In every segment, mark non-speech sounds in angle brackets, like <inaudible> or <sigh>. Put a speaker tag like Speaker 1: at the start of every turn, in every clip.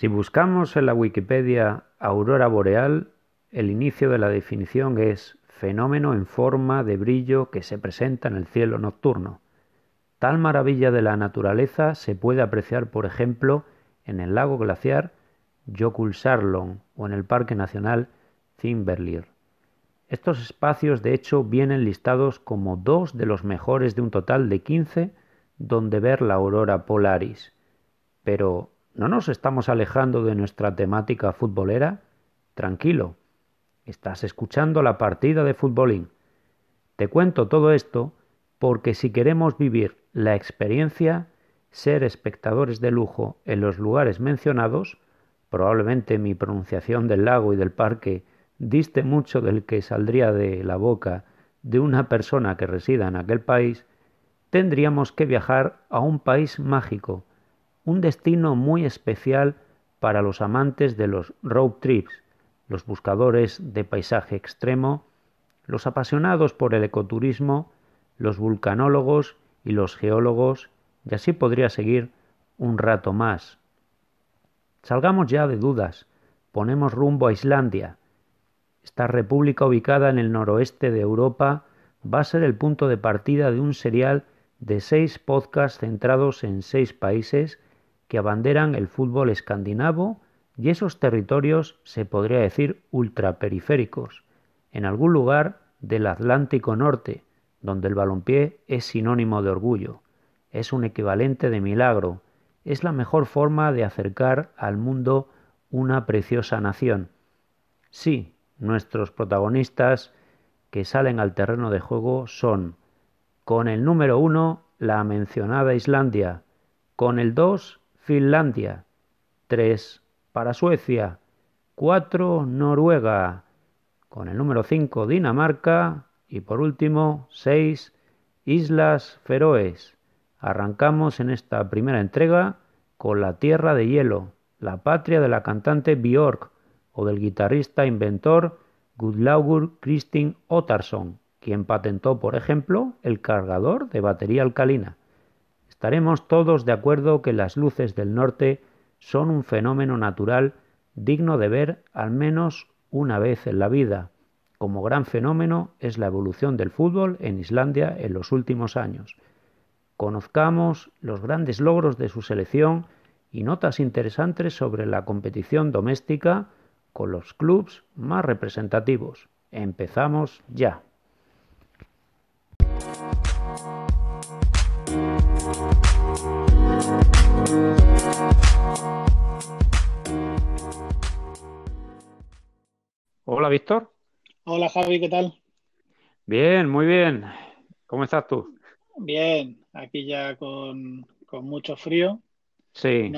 Speaker 1: Si buscamos en la Wikipedia aurora boreal, el inicio de la definición es fenómeno en forma de brillo que se presenta en el cielo nocturno. Tal maravilla de la naturaleza se puede apreciar, por ejemplo, en el lago glaciar Jökulsárlón o en el Parque Nacional Thingvellir. Estos espacios, de hecho, vienen listados como dos de los mejores de un total de 15 donde ver la aurora polaris. Pero, ¿no nos estamos alejando de nuestra temática futbolera? Tranquilo, estás escuchando la partida de futbolín. Te cuento todo esto porque si queremos vivir la experiencia, ser espectadores de lujo en los lugares mencionados, probablemente mi pronunciación del lago y del parque diste mucho del que saldría de la boca de una persona que resida en aquel país, tendríamos que viajar a un país mágico, un destino muy especial para los amantes de los road trips, los buscadores de paisaje extremo, los apasionados por el ecoturismo, los vulcanólogos y los geólogos, y así podría seguir un rato más. Salgamos ya de dudas, ponemos rumbo a Islandia, esta república ubicada en el noroeste de Europa va a ser el punto de partida de un serial de seis podcasts centrados en seis países que abanderan el fútbol escandinavo y esos territorios se podría decir ultraperiféricos, en algún lugar del Atlántico Norte, donde el balompié es sinónimo de orgullo, es un equivalente de milagro, es la mejor forma de acercar al mundo una preciosa nación. Sí, Nuestros protagonistas que salen al terreno de juego son con el número uno la mencionada Islandia, con el dos Finlandia, tres para Suecia, cuatro Noruega, con el número cinco Dinamarca y por último seis Islas Feroes. Arrancamos en esta primera entrega con la Tierra de Hielo, la patria de la cantante Björk, o del guitarrista inventor Gudlaugur Kristin Ottarsson, quien patentó, por ejemplo, el cargador de batería alcalina. Estaremos todos de acuerdo que las luces del norte son un fenómeno natural digno de ver al menos una vez en la vida. Como gran fenómeno es la evolución del fútbol en Islandia en los últimos años. Conozcamos los grandes logros de su selección y notas interesantes sobre la competición doméstica con los clubs más representativos. Empezamos ya. Hola, Víctor.
Speaker 2: Hola, Javi, ¿qué tal?
Speaker 1: Bien, muy bien. ¿Cómo estás tú?
Speaker 2: Bien, aquí ya con, mucho frío.
Speaker 1: Sí.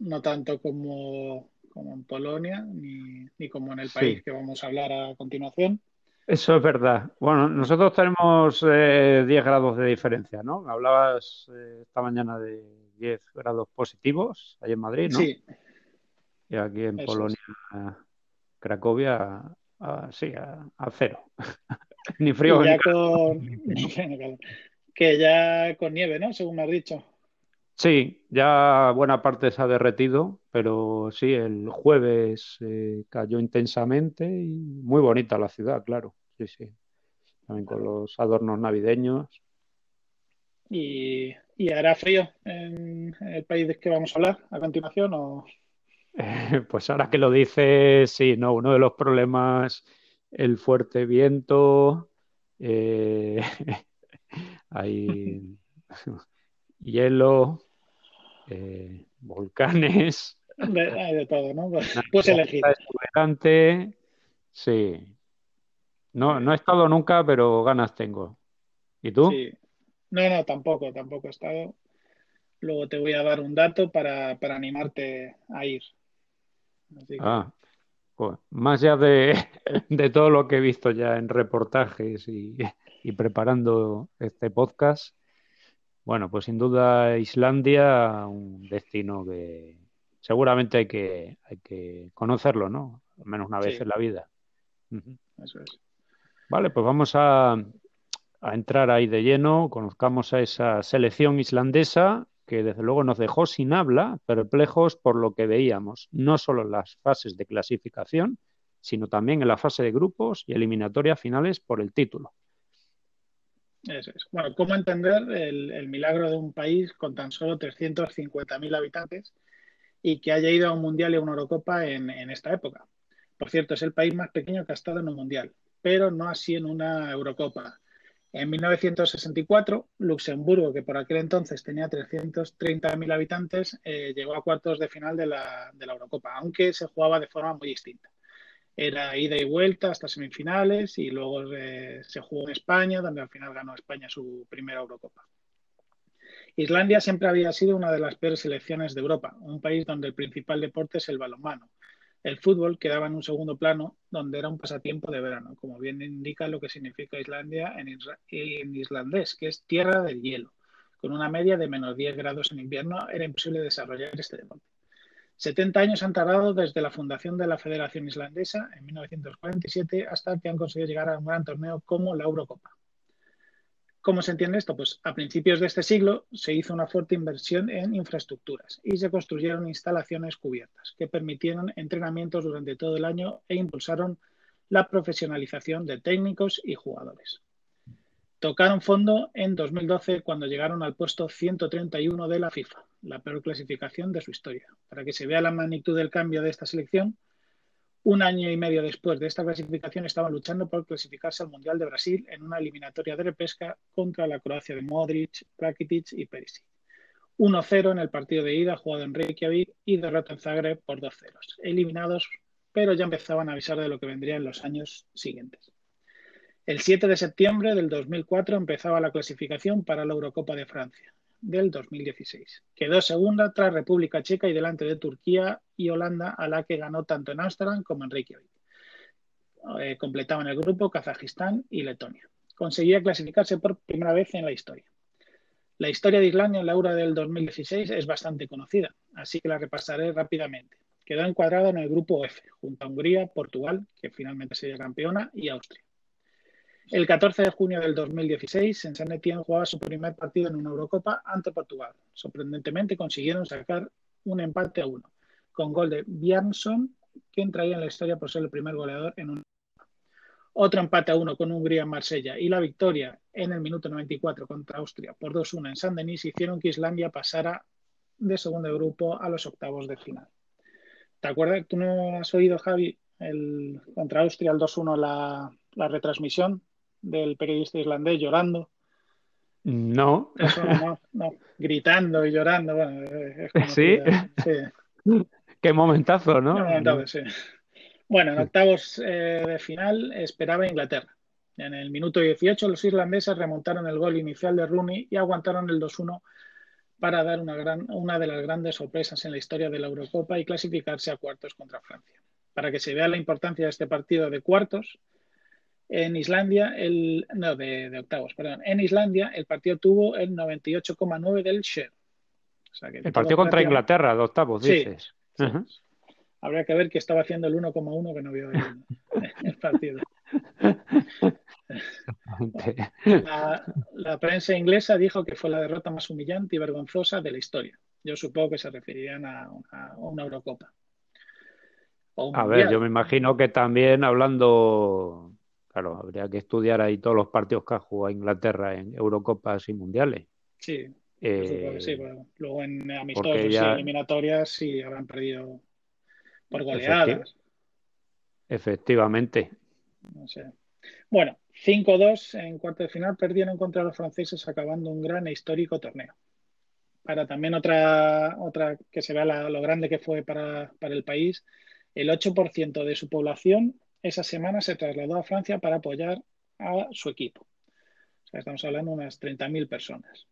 Speaker 2: no tanto como, como en Polonia, ni, como en el país que vamos a hablar a continuación.
Speaker 1: Eso es verdad. Bueno, nosotros tenemos 10 eh, grados de diferencia, ¿no? Hablabas eh, esta mañana de 10 grados positivos ahí en Madrid, ¿no?
Speaker 2: Sí.
Speaker 1: Y aquí en Polonia, Cracovia, sí, a, cero. <laughs> <laughs> ni frío
Speaker 2: ni Que ya con nieve, ¿no? Según me has dicho.
Speaker 1: Sí, ya buena parte se ha derretido, pero sí, el jueves eh, cayó intensamente y muy bonita la ciudad, claro. Sí, sí. También con los adornos navideños.
Speaker 2: ¿Y, hará frío en el país de que vamos a hablar a continuación? O...
Speaker 1: pues ahora que lo dices, sí, no, uno de los problemas, el fuerte viento, eh, <laughs> hay hielo, eh, volcanes.
Speaker 2: hay de todo, ¿no? Pues, pues elegir.
Speaker 1: Sí. No, no he estado nunca, pero ganas tengo. ¿Y tú? Sí.
Speaker 2: No, no, tampoco, tampoco he estado. Luego te voy a dar un dato para, animarte a ir.
Speaker 1: Ah, pues, más allá de, <laughs> de, todo lo que he visto ya en reportajes y, <laughs> y preparando este podcast, bueno, pues sin duda Islandia, un destino que seguramente hay que, hay que conocerlo, ¿no? Al menos una vez en la vida.
Speaker 2: Eso es.
Speaker 1: Vale, pues vamos a, entrar ahí de lleno, conozcamos a esa selección islandesa que desde luego nos dejó sin habla, perplejos por lo que veíamos, no solo en las fases de clasificación, sino también en la fase de grupos y eliminatorias finales por el título.
Speaker 2: Es. Bueno, ¿cómo entender el, milagro de un país con tan solo 350.000 habitantes y que haya ido a un mundial y a una Eurocopa en esta época? Por cierto, es el país más pequeño que ha estado en un mundial, pero no así en una Eurocopa. En 1964, Luxemburgo, que por aquel entonces tenía 330.000 habitantes, eh, llegó a cuartos de final de la, Eurocopa, aunque se jugaba de forma muy distinta. Era ida y vuelta hasta semifinales y luego eh, se jugó en España, donde al final ganó España su primera Eurocopa. Islandia siempre había sido una de las peores selecciones de Europa, un país donde el principal deporte es el balonmano, el fútbol quedaba en un segundo plano, donde era un pasatiempo de verano, como bien indica lo que significa Islandia en, islandés, que es tierra del hielo. Con una media de menos 10 grados en invierno era imposible desarrollar este deporte. 70 años han tardado desde la fundación de la Federación Islandesa en 1947 hasta que han conseguido llegar a un gran torneo como la Eurocopa. ¿Cómo se entiende esto? Pues a principios de este siglo se hizo una fuerte inversión en infraestructuras y se construyeron instalaciones cubiertas que permitieron entrenamientos durante todo el año e impulsaron la profesionalización de técnicos y jugadores. Tocaron fondo en 2012 cuando llegaron al puesto 131 de la FIFA, la peor clasificación de su historia. Para que se vea la magnitud del cambio de esta selección, un año y medio después de esta clasificación estaban luchando por clasificarse al Mundial de Brasil en una eliminatoria de repesca contra la Croacia de Modric, Rakitic y Perisic. 1-0 en el partido de ida jugado en Reykjavik y derrota en Zagreb por 2 ceros. Eliminados, pero ya empezaban a avisar de lo que vendría en los años siguientes. El 7 de septiembre del 2004 empezaba la clasificación para la Eurocopa de Francia del 2016. Quedó segunda tras República Checa y delante de Turquía y Holanda, a la que ganó tanto en Ámsterdam como en Reykjavik. Eh, completaban el grupo Kazajistán y Letonia. Conseguía clasificarse por primera vez en la historia. La historia de Islandia en la Euro del 2016 es bastante conocida, así que la repasaré rápidamente. Quedó encuadrada en el grupo F, junto a Hungría, Portugal, que finalmente sería campeona, y Austria. El 14 de junio del 2016, en San Etienne jugaba su primer partido en una Eurocopa ante Portugal. Sorprendentemente consiguieron sacar un empate a uno, con gol de Bjarnson, que entraría en la historia por ser el primer goleador en un otro empate a uno con Hungría en Marsella y la victoria en el minuto 94 contra Austria por 2-1 en San Denis hicieron que Islandia pasara de segundo grupo a los octavos de final. ¿Te acuerdas? ¿Tú no has oído, Javi, el, contra Austria el 2-1 la, la retransmisión? Del periodista islandés llorando.
Speaker 1: No.
Speaker 2: no, gritando y llorando. Bueno,
Speaker 1: ¿Sí? <laughs> Qué momentazo, ¿no?
Speaker 2: Bueno, en octavos eh, de final esperaba Inglaterra. En el minuto 18 los irlandeses remontaron el gol inicial de Rooney y aguantaron el 2-1 para dar una, gran, una de las grandes sorpresas en la historia de la Eurocopa y clasificarse a cuartos contra Francia. Para que se vea la importancia de este partido de cuartos, en Islandia, el, no, de, octavos, perdón. En Islandia, el partido tuvo el 98,9 del share.
Speaker 1: el partido contra Inglaterra, de octavos, dices.
Speaker 2: Habría que ver qué estaba haciendo el 1,1 que no vio el, <laughs> el partido. La, la, prensa inglesa dijo que fue la derrota más humillante y vergonzosa de la historia. Yo supongo que se referirían a, una Eurocopa.
Speaker 1: a ver, yo me imagino que también hablando Claro, habría que estudiar ahí todos los partidos que ha jugado Inglaterra en Eurocopas y Mundiales.
Speaker 2: Sí, eh, sí luego en amistosos y eliminatorias sí habrán perdido por goleadas.
Speaker 1: Efectivamente.
Speaker 2: No sé. Bueno, 5-2 en cuarto de final perdieron contra los franceses acabando un gran e histórico torneo. Para también otra, otra que se vea lo grande que fue para, para el país, el 8% de su población esa semana se trasladó a Francia para apoyar a su equipo. O sea, estamos hablando de unas 30.000 personas.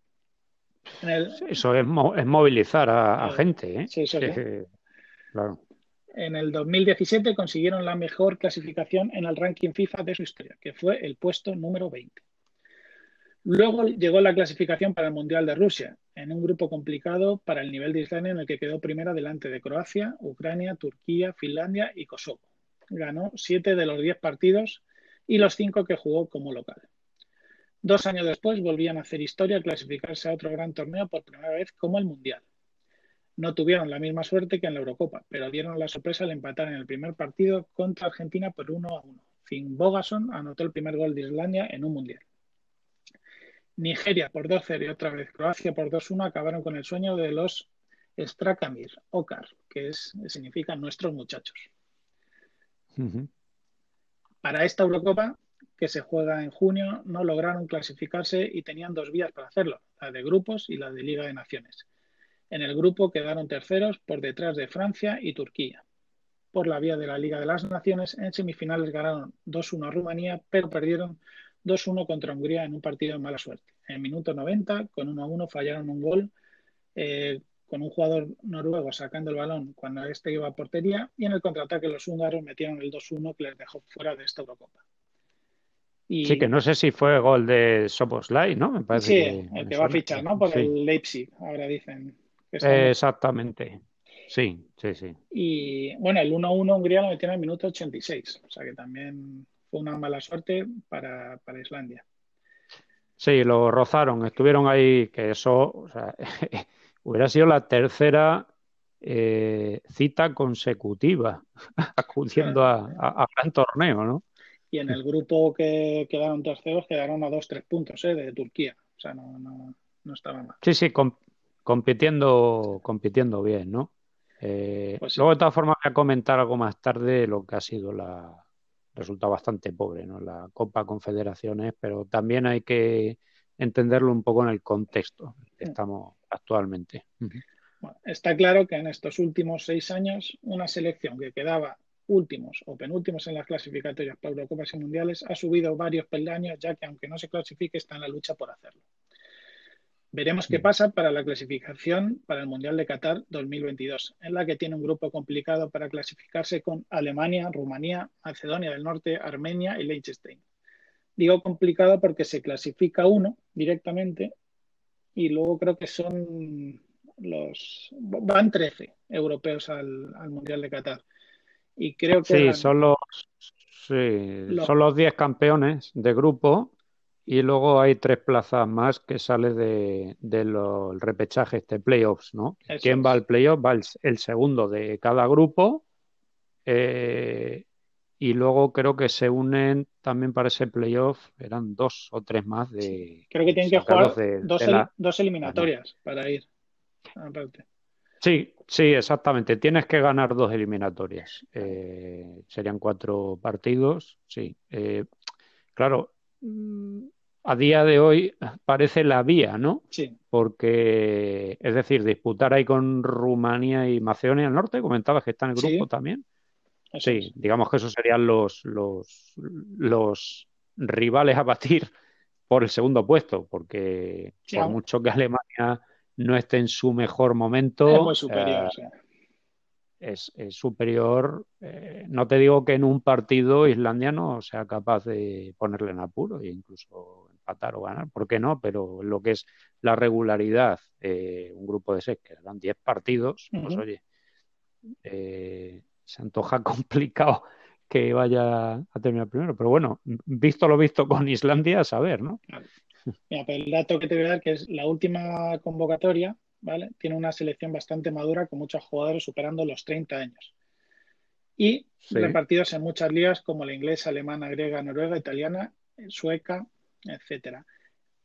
Speaker 1: Eso es, movilizar a, gente. ¿eh? Sí, sí,
Speaker 2: claro. En el 2017 consiguieron la mejor clasificación en el ranking FIFA de su historia, que fue el puesto número 20. Luego llegó la clasificación para el Mundial de Rusia, en un grupo complicado para el nivel de Islandia en el que quedó primera delante de Croacia, Ucrania, Turquía, Finlandia y Kosovo ganó siete de los diez partidos y los cinco que jugó como local. Dos años después volvían a hacer historia, a clasificarse a otro gran torneo por primera vez como el Mundial. No tuvieron la misma suerte que en la Eurocopa, pero dieron la sorpresa al empatar en el primer partido contra Argentina por 1 a 1. Finn Bogason anotó el primer gol de Islandia en un Mundial. Nigeria por 2-0 y otra vez Croacia por 2-1 acabaron con el sueño de los Strakamir, Okar, que es, significa nuestros muchachos. Para esta Eurocopa, que se juega en junio, no lograron clasificarse y tenían dos vías para hacerlo, la de grupos y la de Liga de Naciones. En el grupo quedaron terceros por detrás de Francia y Turquía. Por la vía de la Liga de las Naciones, en semifinales ganaron 2-1 a Rumanía, pero perdieron 2-1 contra Hungría en un partido de mala suerte. En el minuto 90, con 1-1, fallaron un gol eh, con un jugador noruego sacando el balón cuando este iba a portería y en el contraataque los húngaros metieron el 2-1 que les dejó fuera de esta Eurocopa.
Speaker 1: Sí, que no sé si fue gol de Soboslai, ¿no?
Speaker 2: Me parece sí, el que va a fichar, ¿no? Por el Leipzig, ahora dicen.
Speaker 1: Exactamente. Sí, sí, sí.
Speaker 2: Y bueno, el 1-1 Hungría lo metieron en el minuto 86, o sea que también fue una mala suerte para, para Islandia.
Speaker 1: Sí, lo rozaron, estuvieron ahí, que eso, o sea, <laughs> hubiera sido la tercera eh, cita consecutiva <laughs> acudiendo a, a, gran torneo, ¿no?
Speaker 2: Y en el grupo que quedaron terceros quedaron a dos, tres puntos ¿eh? de Turquía. O sea, no, no, no estaba mal.
Speaker 1: Sí, sí, compitiendo, compitiendo bien, ¿no? Eh, pues luego, de todas formas, voy a comentar algo más tarde lo que ha sido la. Resulta bastante pobre, ¿no? La Copa Confederaciones, pero también hay que entenderlo un poco en el contexto que mm. estamos actualmente.
Speaker 2: está claro que en estos últimos seis años una selección que quedaba últimos o penúltimos en las clasificatorias para Eurocopas y Mundiales ha subido varios peldaños ya que aunque no se clasifique está en la lucha por hacerlo. Veremos qué mm. pasa para la clasificación para el Mundial de Qatar 2022, en la que tiene un grupo complicado para clasificarse con Alemania, Rumanía, Macedonia del Norte, Armenia y Liechtenstein. Digo complicado porque se clasifica uno directamente y luego creo que son los van 13 europeos al, Mundial de Qatar. Y creo que
Speaker 1: sí, son los, son los 10 campeones de grupo y luego hay tres plazas más que sale de, los repechajes de playoffs, ¿no? ¿Quién va al playoff? Va el, segundo de cada grupo eh, y luego creo que se unen también para ese playoff, eran dos o tres más de...
Speaker 2: Creo que tienen que jugar dos, eliminatorias para ir.
Speaker 1: Sí, sí, exactamente. Tienes que ganar dos eliminatorias. Eh, serían cuatro partidos, sí. Eh, claro, a día de hoy parece la vía, ¿no?
Speaker 2: Sí.
Speaker 1: Porque, es decir, disputar ahí con Rumanía y Macedonia del Norte, comentabas que está en el grupo también sí, digamos que esos serían los, los, los rivales a batir por el segundo puesto, porque por mucho que Alemania no esté en su mejor momento,
Speaker 2: es superior.
Speaker 1: Eh, es, superior. Eh, no te digo que en un partido Islandia no sea capaz de ponerle en apuro e incluso empatar o ganar, ¿por qué no? Pero lo que es la regularidad, un grupo de seis que dan 10 partidos, pues oye, eh, se antoja <laughs> complicado que vaya a terminar primero. Pero bueno, visto lo visto con Islandia, a saber, ¿no?
Speaker 2: Mira, el dato que te voy a dar, que es la última convocatoria, ¿vale? Tiene una selección bastante madura con muchos jugadores superando los 30 años. Y repartidos en muchas ligas como la inglesa, alemana, griega, noruega, italiana, sueca, etcétera.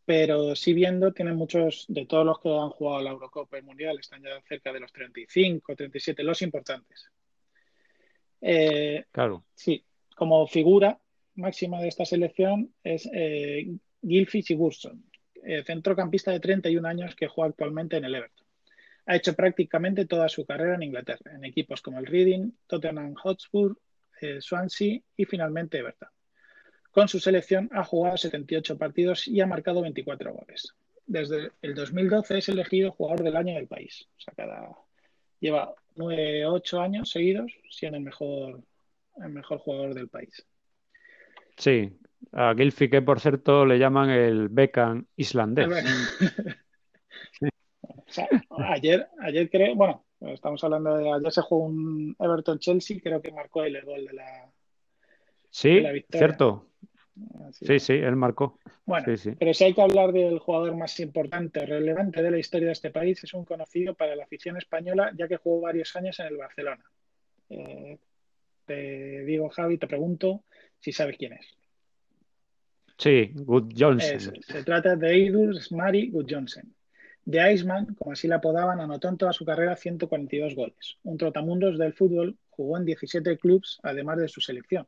Speaker 2: Pero si viendo, tienen muchos de todos los que han jugado la Eurocopa y Mundial, están ya cerca de los 35, 37, los importantes.
Speaker 1: Eh, claro.
Speaker 2: Sí, como figura máxima de esta selección es eh, Gilfie Sigurdsson, eh, centrocampista de 31 años que juega actualmente en el Everton. Ha hecho prácticamente toda su carrera en Inglaterra, en equipos como el Reading, Tottenham Hotspur, eh, Swansea y finalmente Everton. Con su selección ha jugado 78 partidos y ha marcado 24 goles. Desde el 2012 es elegido jugador del año del país. O sea, cada, lleva nueve, ocho años seguidos siendo el mejor, el mejor jugador del país.
Speaker 1: Sí, a Gilfi que por cierto le llaman el Beckham islandés. <laughs>
Speaker 2: ayer, ayer creo, bueno, estamos hablando de ayer se jugó un Everton Chelsea, creo que marcó el gol de la,
Speaker 1: sí, cierto. Sí, sí, él marcó.
Speaker 2: Bueno, pero si hay que hablar del jugador más importante relevante de la historia de este país, es un conocido para la afición española, ya que jugó varios años en el Barcelona. Eh, te digo, Javi, te pregunto si sabes quién es.
Speaker 1: Sí, Good Johnson.
Speaker 2: se trata de Eidur Smari Good Johnson. De Iceman, como así la apodaban, anotó en toda su carrera 142 goles. Un trotamundos del fútbol, jugó en 17 clubes, además de su selección.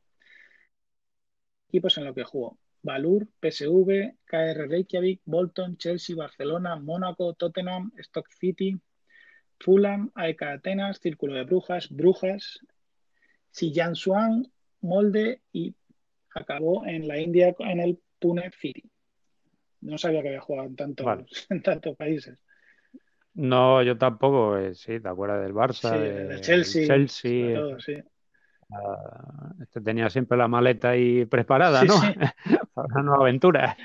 Speaker 2: Equipos en los que jugó. Valur, PSV, KR Reykjavik, Bolton, Chelsea, Barcelona, Mónaco, Tottenham, Stock City, Fulham, AEK Atenas, Círculo de Brujas, Brujas, Swan, Molde y acabó en la India en el Pune City. No sabía que había jugado en tantos, <laughs> en tantos países.
Speaker 1: No, yo tampoco, eh, sí, te acuerdas del Barça,
Speaker 2: del Chelsea.
Speaker 1: Chelsea sí. Este tenía siempre la maleta ahí preparada, ¿no? <laughs> Para una nueva aventura.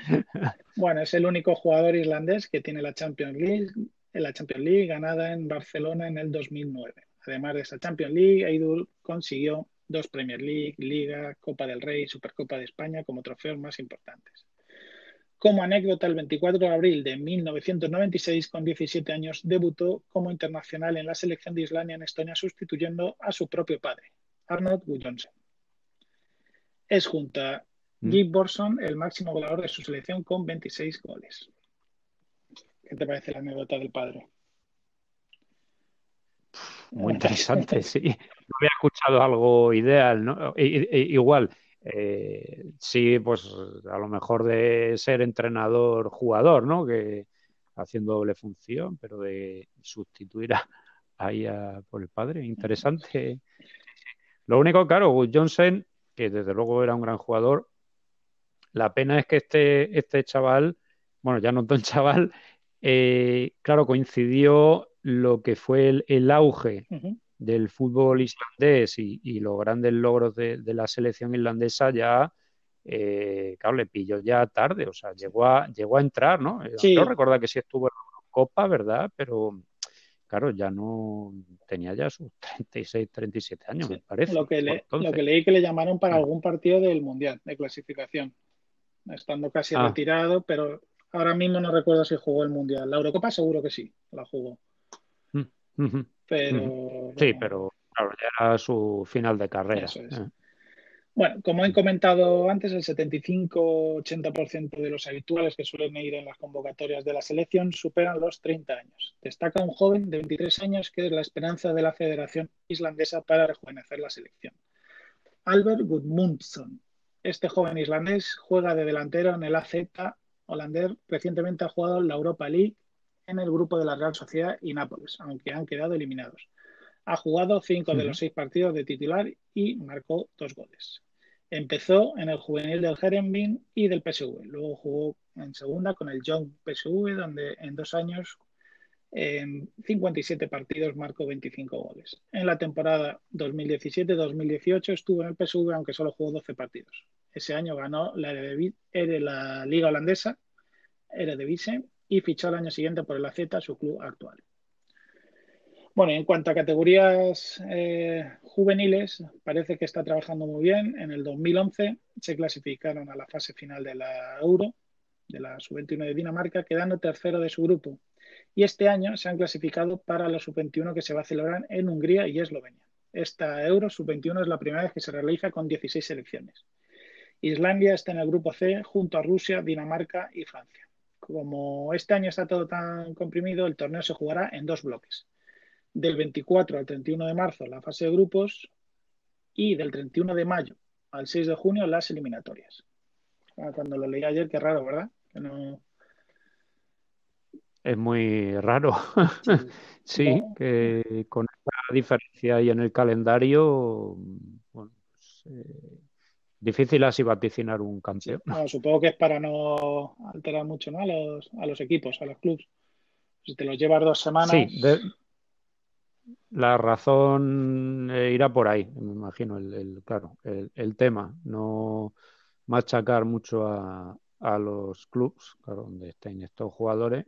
Speaker 2: bueno, es el único jugador irlandés que tiene la Champions League, la Champions League ganada en Barcelona en el 2009. Además de esa Champions League, Aidul consiguió dos Premier League, Liga, Copa del Rey, Supercopa de España como trofeos más importantes. Como anécdota, el 24 de abril de 1996, con 17 años, debutó como internacional en la selección de Islandia en Estonia, sustituyendo a su propio padre, Arnold Gudjonsen. Es junto a Guy mm. Borson el máximo goleador de su selección con 26 goles. ¿Qué te parece la anécdota del padre?
Speaker 1: Muy interesante, <laughs> sí. No había escuchado algo ideal, ¿no? igual, eh, sí, pues a lo mejor de ser entrenador-jugador, ¿no? Que haciendo doble función, pero de sustituir a, ahí por el padre, interesante. Lo único, claro, Johnson, que desde luego era un gran jugador, la pena es que este, este chaval, bueno, ya no tan <laughs> chaval, eh, claro, coincidió lo que fue el, auge del fútbol islandés y, los grandes logros de, la selección irlandesa ya, eh, claro, le pilló ya tarde, o sea, llegó a, llegó a entrar, ¿no? Sí. No recuerda que sí estuvo en la Copa, ¿verdad? Pero claro, ya no tenía ya sus 36, 37 años, me parece.
Speaker 2: Lo que, lo que leí que le llamaron para mm. algún partido del Mundial de clasificación, estando casi ah. retirado, pero ahora mismo no recuerdo si jugó el Mundial. La Eurocopa seguro que sí, la jugó. Pero.
Speaker 1: Sí, pero claro, ya era su final de carrera. Eh.
Speaker 2: Bueno, como he comentado antes, el 75-80% de los habituales que suelen ir en las convocatorias de la selección superan los 30 años. Destaca un joven de 23 años que es la esperanza de la Federación Islandesa para rejuvenecer la selección. Albert Gudmundsson. Este joven islandés juega de delantero en el AZ holandés. Recientemente ha jugado en la Europa League en el grupo de la Real Sociedad y Nápoles, aunque han quedado eliminados. Ha jugado cinco de los seis partidos de titular y marcó dos goles. Empezó en el juvenil del Herenveen y del PSV. Luego jugó en segunda con el Young PSV, donde en dos años, en 57 partidos, marcó 25 goles. En la temporada 2017-2018 estuvo en el PSV, aunque solo jugó 12 partidos. Ese año ganó la, la Liga Holandesa, Eredivisie, y fichó al año siguiente por el AZ, su club actual. Bueno, en cuanto a categorías eh, juveniles, parece que está trabajando muy bien. En el 2011 se clasificaron a la fase final de la Euro, de la Sub-21 de Dinamarca, quedando tercero de su grupo. Y este año se han clasificado para la Sub-21 que se va a celebrar en Hungría y Eslovenia. Esta Euro Sub-21 es la primera vez que se realiza con 16 selecciones. Islandia está en el grupo C junto a Rusia, Dinamarca y Francia como este año está todo tan comprimido, el torneo se jugará en dos bloques. Del 24 al 31 de marzo la fase de grupos y del 31 de mayo al 6 de junio las eliminatorias. Ah, cuando lo leí ayer, qué raro, ¿verdad?
Speaker 1: Es muy raro. sí, <laughs> que con esta diferencia ahí en el calendario, bueno, pues, eh, difícil así vaticinar un campeón.
Speaker 2: supongo que es para no alterar mucho ¿no? a, los, a los equipos, a los clubes. Si te los llevas dos semanas. Sí,
Speaker 1: la razón eh, irá por ahí, me imagino, el, claro, el, tema. No machacar mucho a, a los clubes, claro, donde estén estos jugadores.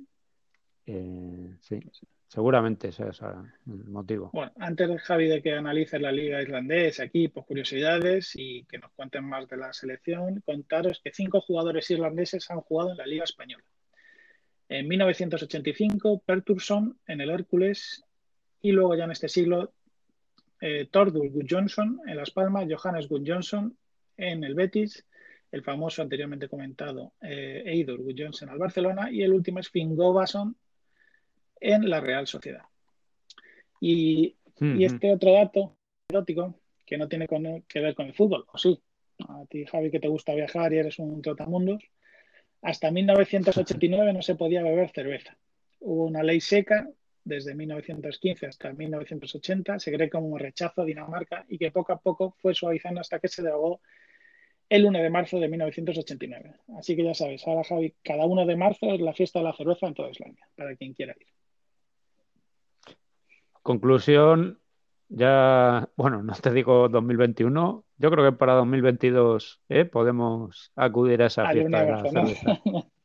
Speaker 1: Eh, sí. seguramente ese es el motivo.
Speaker 2: Bueno, antes, Javi, de que analices la liga islandesa, equipos, curiosidades y que nos cuenten más de la selección, contaros que cinco jugadores irlandeses han jugado en la liga española. En 1985, Perturson en el Hércules y luego ya en este siglo, eh, Tordur Johnson en Las Palmas, Johannes Johnson en el Betis, el famoso anteriormente comentado eh, Eidur Johnson al Barcelona y el último es Finn Govason en la Real Sociedad. Y, este otro dato erótico que no tiene que ver con el fútbol, o sí, a ti Javi que te gusta viajar y eres un trotamundos, hasta 1989 no se podía beber cerveza. Hubo una ley seca desde 1915 hasta 1980, se cree como un rechazo a Dinamarca y que poco a poco fue suavizando hasta que se derogó el 1 de marzo de 1989. Así que ya sabes, ahora Javi, cada 1 de marzo es la fiesta de la cerveza en toda Islandia, para quien quiera ir.
Speaker 1: Conclusión, ya, bueno, no te digo 2021, yo creo que para 2022 ¿eh? podemos acudir a esa fiesta <laughs>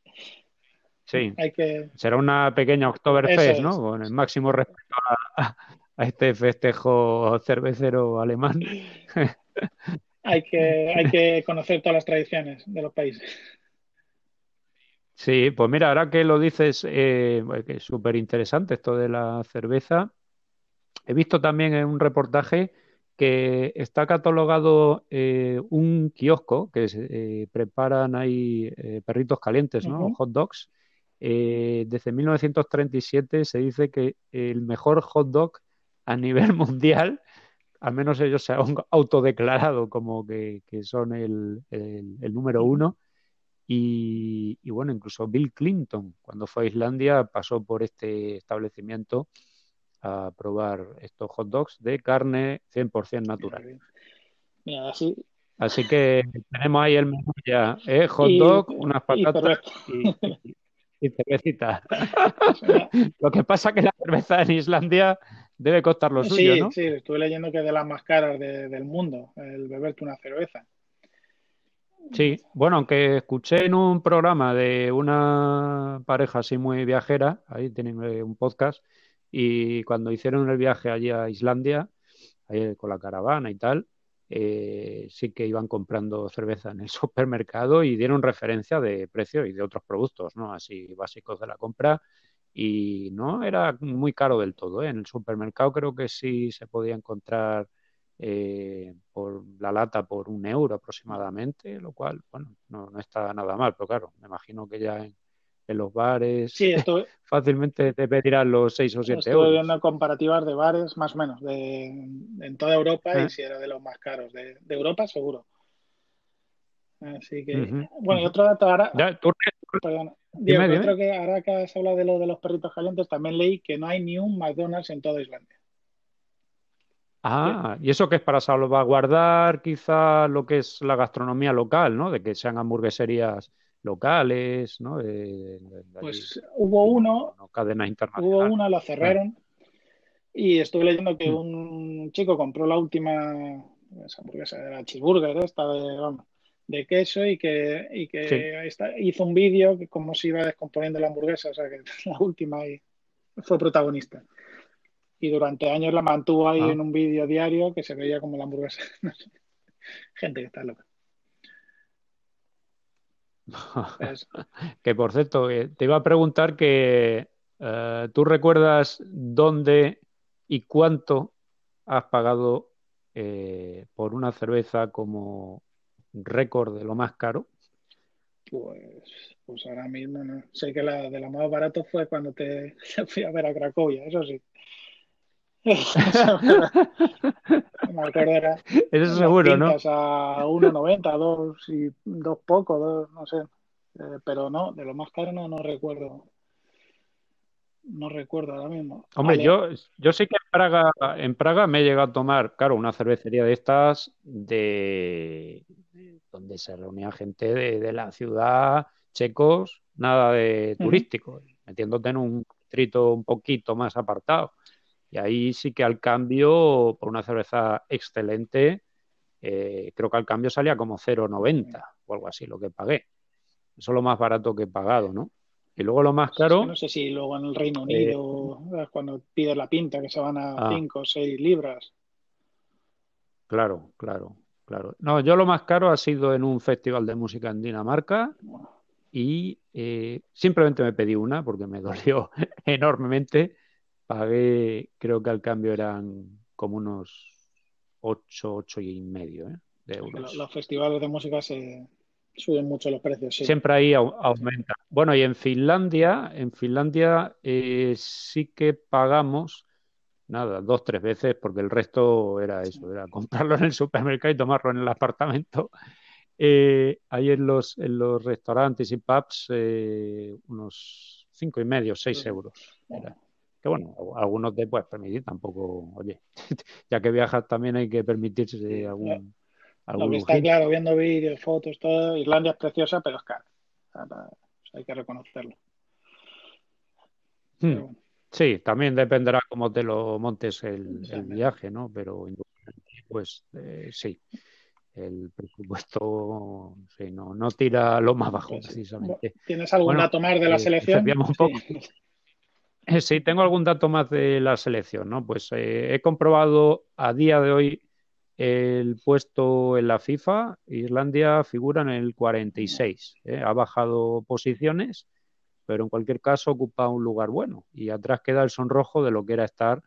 Speaker 1: la cerveza. Sí, será una pequeña Oktoberfest, ¿no? Con el máximo respeto a, este festejo cervecero alemán. <laughs>
Speaker 2: hay, que, hay que conocer todas las tradiciones de los países.
Speaker 1: Sí, pues mira, ahora que lo dices, eh, que es súper interesante esto de la cerveza. He visto también en un reportaje que está catalogado eh, un kiosco que eh, preparan ahí eh, perritos calientes, ¿no? Hot dogs. Desde 1937 se dice que el mejor hot dog a nivel <laughs> mundial, al menos ellos se han autodeclarado como que, son el, número uno. Y, y, bueno, incluso Bill Clinton, cuando fue a Islandia, pasó por este establecimiento a probar estos hot dogs de carne 100% natural. así... así que tenemos ahí el menú ya, ¿eh? hot dog, unas patatas y, cervecita. <laughs> lo que pasa es que la cerveza en Islandia debe costar lo suyo,
Speaker 2: sí,
Speaker 1: ¿no?
Speaker 2: Sí, estuve leyendo que es de las más caras del mundo, el beberte una cerveza.
Speaker 1: Sí, bueno, aunque escuché en un programa de una pareja así muy viajera, ahí tienen eh, un podcast, y cuando hicieron el viaje allí a Islandia, con la caravana y tal, eh, sí que iban comprando cerveza en el <laughs> supermercado y dieron referencia de precio y de otros productos, ¿no? Así básicos de la compra. Y no era muy caro del todo. ¿eh? En el supermercado creo que sí se podía encontrar eh, por la lata por un euro aproximadamente, lo cual, bueno, no, no está nada mal, pero claro, me imagino que ya en, en los bares.
Speaker 2: Sí, <laughs>
Speaker 1: fácilmente te pedirán los 6 o 7 euros.
Speaker 2: Estoy viendo comparativas de bares, más o menos, de, en toda Europa y ah. si era de los más caros. De, Europa, seguro. Así que, bueno, y otro dato ahora. Perdón, Diego, otro que ahora que has hablado de lo de los perritos calientes, también leí que no hay ni un McDonald's en toda Islandia.
Speaker 1: Ah, y eso que es para salvaguardar quizá lo que es la gastronomía local, ¿no? De que sean hamburgueserías locales, ¿no?
Speaker 2: pues hubo uno,
Speaker 1: cadenas internacionales.
Speaker 2: Hubo una, la cerraron y estuve leyendo que mm. un chico compró la última esa hamburguesa de la cheeseburger, esta de, de queso y que, y que hizo un vídeo que cómo se iba descomponiendo la hamburguesa, o sea que <laughs> la última y fue protagonista. Y durante años la mantuvo ahí ah. en un vídeo diario que se veía como la hamburguesa. <laughs> Gente que está loca. <laughs>
Speaker 1: que por cierto, eh, te iba a preguntar que eh, tú recuerdas dónde y cuánto has pagado eh, por una cerveza como récord de lo más caro.
Speaker 2: Pues, pues ahora mismo no. Sé que la de lo más barato fue cuando te <laughs> fui a ver a Cracovia, eso sí. <laughs>
Speaker 1: eso seguro, ¿no?
Speaker 2: A 1,90, dos y dos pocos, dos, no sé. Eh, pero no, de lo más caro no, no recuerdo. No recuerdo ahora mismo.
Speaker 1: Hombre, yo, yo sé que en Praga, en Praga me he llegado a tomar, claro, una cervecería de estas de, donde se reunía gente de, la ciudad, checos, nada de turístico, metiéndote en un distrito un poquito más apartado. Y ahí sí que al cambio, por una cerveza excelente, eh, creo que al cambio salía como 0,90 o algo así lo que pagué. Eso es lo más barato que he pagado, ¿no? Y luego lo más caro.
Speaker 2: no sé si luego en el Reino Unido, eh, cuando pides la pinta, que se van a 5 o 6 libras.
Speaker 1: Claro, claro, claro. No, yo lo más caro ha sido en un festival de música en Dinamarca y eh, simplemente me pedí una porque me <laughs> dolió enormemente. Pagué, creo que al cambio eran como unos 8, 8 y medio ¿eh? de euros.
Speaker 2: Los festivales de música se, suben mucho los precios.
Speaker 1: Siempre ahí aumenta. Bueno, y en Finlandia, en Finlandia eh, sí que pagamos nada, dos, tres veces, porque el resto era eso, era comprarlo en el supermercado y tomarlo en el apartamento. Eh, ahí en los, en los restaurantes y pubs, eh, unos cinco y medio, seis euros. Que bueno, algunos te puedes permitir, tampoco, oye, <laughs> ya que viajas también hay que permitirse algún
Speaker 2: que está claro, viendo vídeos, fotos, todo, Islandia es preciosa, pero es caro. hay que reconocerlo.
Speaker 1: Hmm. Sí, también dependerá cómo te lo montes el, viaje, ¿no? Pero pues eh, sí, el presupuesto sí, no, no tira lo más bajo, pues precisamente.
Speaker 2: ¿Tienes algún dato más de la eh, selección? <laughs>
Speaker 1: Sí. <laughs> <laughs> tengo algún dato más de la selección, ¿no? Pues eh, he comprobado a día de hoy el puesto en la FIFA, Islandia figura en el 46. ¿eh? Ha bajado posiciones, pero en cualquier caso ocupa un lugar bueno. Y atrás queda el sonrojo de lo que era estar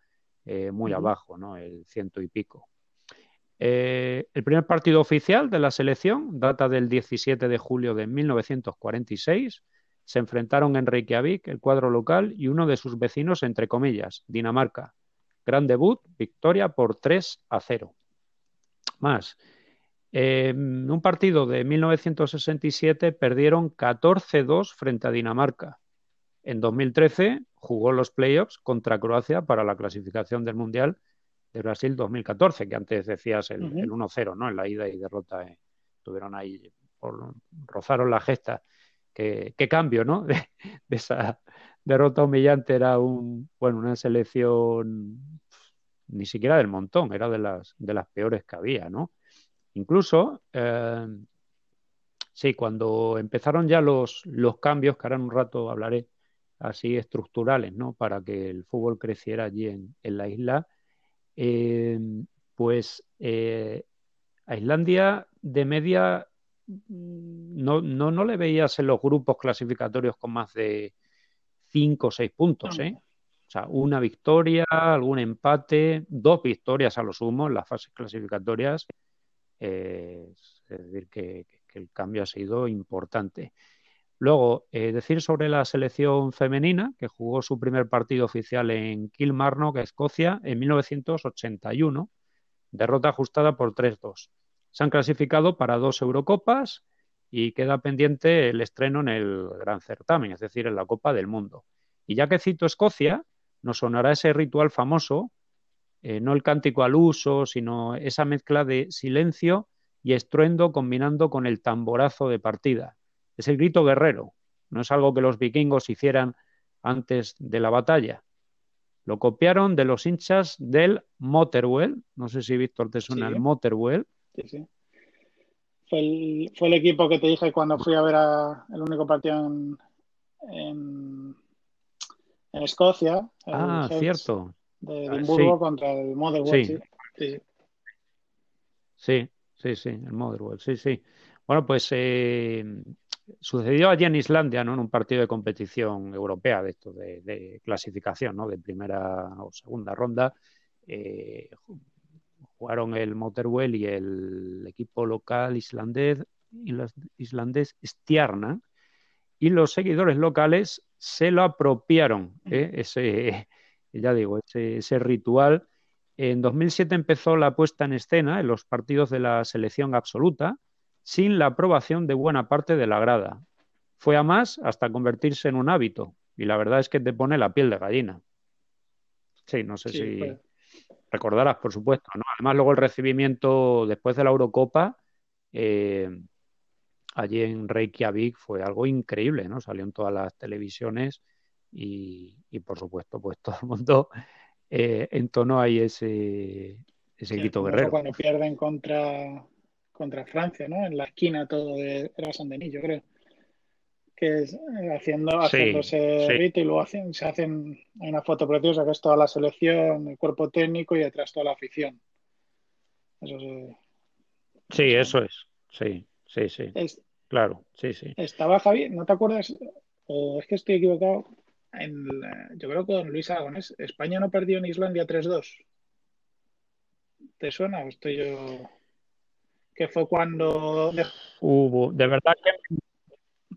Speaker 1: eh, muy abajo, ¿no? el ciento y pico. Eh, el primer partido oficial de la selección data del 17 de julio de 1946. Se enfrentaron en Reykjavik, el cuadro local, y uno de sus vecinos, entre comillas, Dinamarca. Gran debut, victoria por 3 a 0 más. En un partido de 1967 perdieron 14-2 frente a Dinamarca. En 2013 jugó los playoffs contra Croacia para la clasificación del Mundial de Brasil 2014, que antes decías el, 1-0, ¿no? En la ida y derrota eh, tuvieron ahí, rozaron la gesta. Qué, cambio, ¿no? <laughs> De, esa derrota humillante era un, bueno, una selección ni siquiera del montón, era de las, de las peores que había, ¿no? Incluso, eh, sí, cuando empezaron ya los, los cambios, que ahora en un rato hablaré así estructurales, ¿no? Para que el fútbol creciera allí en, la isla, eh, pues eh, a Islandia de media no, no, no, le veías en los grupos clasificatorios con más de cinco o seis puntos, ¿eh? O sea, una victoria, algún empate, dos victorias a lo sumo en las fases clasificatorias. Eh, es decir, que, el cambio ha sido importante. Luego, eh, decir sobre la selección femenina, que jugó su primer partido oficial en Kilmarnock, Escocia, en 1981, derrota ajustada por 3-2. Se han clasificado para dos Eurocopas y queda pendiente el estreno en el gran certamen, es decir, en la Copa del Mundo. Y ya que cito Escocia, nos sonará ese ritual famoso, eh, no el cántico al uso, sino esa mezcla de silencio y estruendo combinando con el tamborazo de partida. Es el grito guerrero, no es algo que los vikingos hicieran antes de la batalla. Lo copiaron de los hinchas del Motherwell, no sé si Víctor te suena el Motherwell.
Speaker 2: Sí, sí. Fue el, equipo que te dije cuando fui a ver el único partido en en Escocia.
Speaker 1: Ah, cierto.
Speaker 2: De ah, Edimburgo contra el Motherwell. Sí.
Speaker 1: Sí. sí. sí, el Motherwell, sí, sí. Bueno, pues eh, sucedió allí en Islandia, ¿no? En un partido de competición europea de esto, de, clasificación, ¿no? De primera o segunda ronda. Eh, jugaron el Motherwell y el equipo local islandés, islandés Stjarnan, y los seguidores locales se lo apropiaron, ¿eh? ese, <laughs> ya digo, ese, ritual. En 2007 empezó la puesta en escena en los partidos de la selección absoluta, sin la aprobación de buena parte de la grada. Fue a más hasta convertirse en un hábito, y la verdad es que te pone la piel de gallina. Sí, no sé si recordarás, por supuesto. Además, luego el recibimiento después de la Eurocopa, eh, allí en Reykjavik fue algo increíble, ¿no? Salió en todas las televisiones y, por supuesto, pues <laughs> todo el mundo eh, entonó ahí ese, ese grito guerrero.
Speaker 2: Cuando pierden contra, contra Francia, ¿no? En la esquina todo de, era San Denis, yo creo. Que es eh, haciendo, haciéndose rito y luego hacen, se hacen una foto preciosa que es toda la selección, el cuerpo técnico y detrás toda la afición.
Speaker 1: Eso sí, eso es. Sí, sí, sí. claro, sí, sí.
Speaker 2: Estaba Javier, ¿no te acuerdas? O es que estoy equivocado. En, yo creo que con Luis Aragonés, España no perdió en Islandia 3-2. ¿Te suena? estoy yo? Que fue cuando.
Speaker 1: Hubo, de verdad que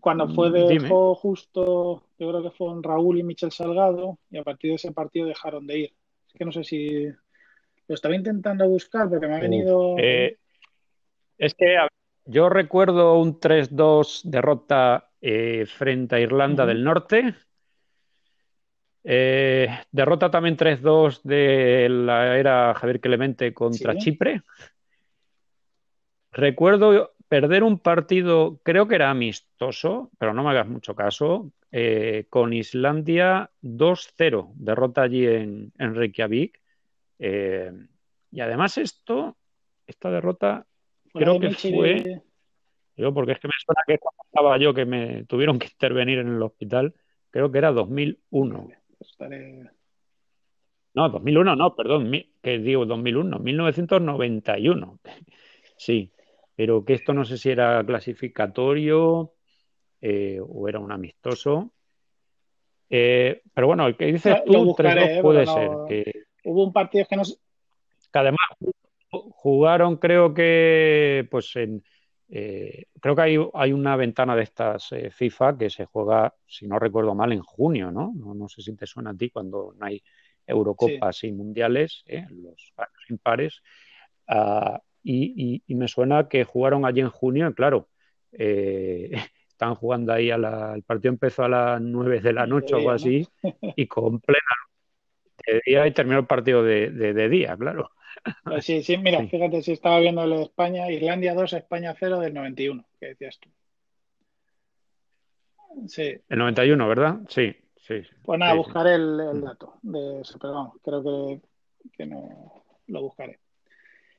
Speaker 2: cuando fue dejó justo, yo creo que fueron Raúl y Michel Salgado, y a partir de ese partido dejaron de ir. Es que no sé si lo estaba intentando buscar porque me ha venido.
Speaker 1: Eh, es que yo recuerdo un 3-2 derrota eh, frente a Irlanda del Norte. Eh, derrota también 3-2 de la era Javier Clemente contra Chipre. Recuerdo perder un partido, creo que era amistoso, pero no me hagas mucho caso, eh, con Islandia 2-0, derrota allí en, Reykjavik. Eh, y además esto, esta derrota, creo que fue... Yo, porque es que me suena que cuando estaba yo que me tuvieron que intervenir en el hospital, creo que era 2001. No, 2001 no, perdón, que digo 2001, 1991. <laughs> Sí, pero que esto no sé si era clasificatorio eh, o era un amistoso. Eh, pero bueno, el que dices tú, 3-2 puede ser. Que,
Speaker 2: Hubo un partido que no
Speaker 1: Que además jugaron, creo que, pues en. Eh, creo que hay, hay, una ventana de estas FIFA que se juega, si no recuerdo mal, en junio, ¿no? No, sé si te suena a ti cuando no hay Eurocopas y Mundiales, los años impares. Uh, y, me suena que jugaron allí en junio, y claro, eh, <laughs> estaban jugando ahí, a la, el partido empezó a las 9 de la noche o algo así, <laughs> y con plena de día y terminó el partido de, día, claro.
Speaker 2: Pues sí, sí, mira, fíjate si estaba viendo lo de España, Islandia 2, España 0 del 91, que decías tú.
Speaker 1: Sí. El 91, ¿verdad? Sí, sí.
Speaker 2: Pues nada, buscaré el, mm. dato de eso, pero vamos, creo que, que no lo buscaré.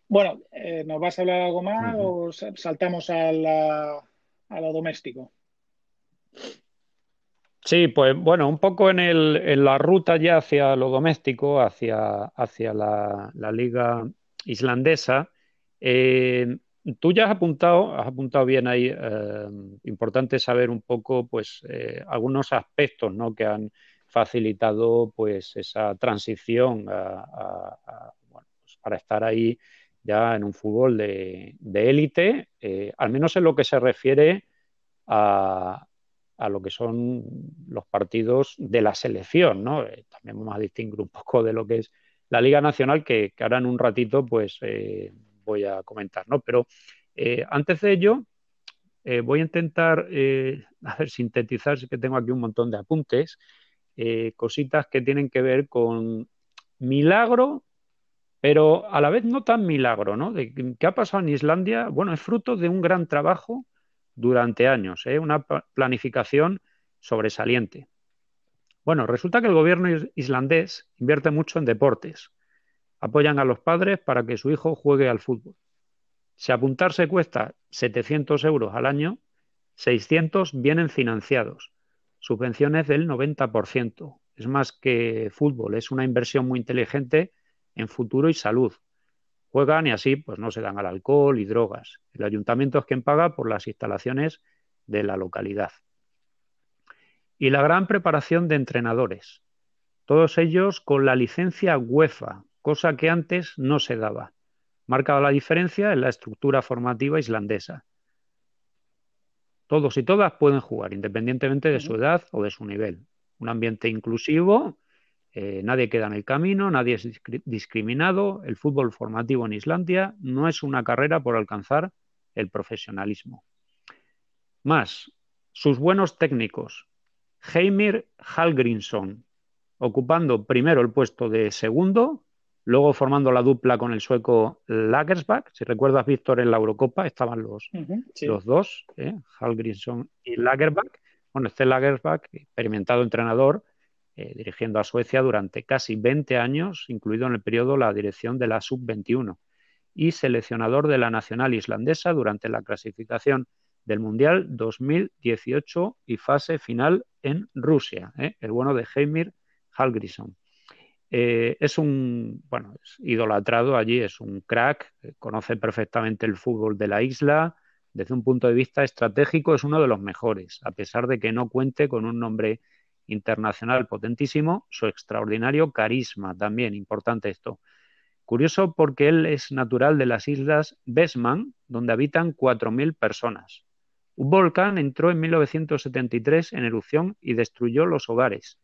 Speaker 2: Bueno, eh, ¿nos vas a hablar algo más o saltamos a, lo doméstico?
Speaker 1: Sí, pues bueno, un poco en, el, en la ruta ya hacia lo doméstico, hacia, hacia la, liga islandesa. Eh, tú ya has apuntado, has apuntado bien ahí, eh, importante saber un poco, pues, algunos aspectos, ¿no? Que han facilitado, pues, esa transición pues, para estar ahí ya en un fútbol de, élite, eh, al menos en lo que se refiere a, lo que son los partidos de la selección, ¿no? Eh, también vamos a distinguir un poco de lo que es la Liga Nacional, que, ahora en un ratito pues eh, voy a comentar, ¿no? Pero antes de ello, voy a intentar, <laughs> a ver, sintetizar, que tengo aquí un montón de apuntes, cositas que tienen que ver con milagro pero a la vez no tan milagro, ¿no? ¿Qué ha pasado en Islandia? Bueno, es fruto de un gran trabajo durante años, ¿eh? una planificación sobresaliente. Bueno, resulta que el gobierno islandés invierte mucho en deportes. Apoyan a los padres para que su hijo juegue al fútbol. Si apuntarse cuesta 700 euros al año, 600 vienen financiados. Subvenciones del 90%. Es más que fútbol, es una inversión muy inteligente en futuro y salud. Juegan y así pues no se dan al alcohol y drogas. El ayuntamiento es quien paga por las instalaciones de la localidad. Y la gran preparación de entrenadores. Todos ellos con la licencia UEFA, cosa que antes no se daba. Marca la diferencia en la estructura formativa islandesa. Todos y todas pueden jugar, independientemente de su edad o de su nivel. Un ambiente inclusivo eh, nadie queda en el camino, nadie es discriminado. El fútbol formativo en Islandia no es una carrera por alcanzar el profesionalismo. Más, sus buenos técnicos. Heimir Hallgrímsson, ocupando primero el puesto de segundo, luego formando la dupla con el sueco Lagersbach. Si recuerdas, Víctor, en la Eurocopa estaban los, los dos, ¿eh? Hallgrímsson y Lagerbach. Bueno, este Lagersbach, experimentado entrenador, eh, dirigiendo a Suecia durante casi 20 años, incluido en el periodo la dirección de la Sub-21, y seleccionador de la nacional islandesa durante la clasificación del Mundial 2018 y fase final en Rusia, ¿eh? el bueno de Heimir Hallgrímsson. Eh, es un, bueno, es idolatrado allí, es un crack, conoce perfectamente el fútbol de la isla, desde un punto de vista estratégico es uno de los mejores, a pesar de que no cuente con un nombre internacional potentísimo, su extraordinario carisma también, importante esto. Curioso porque él es natural de las islas Besman, donde habitan 4.000 personas. Un volcán entró en 1973 en erupción y destruyó los hogares.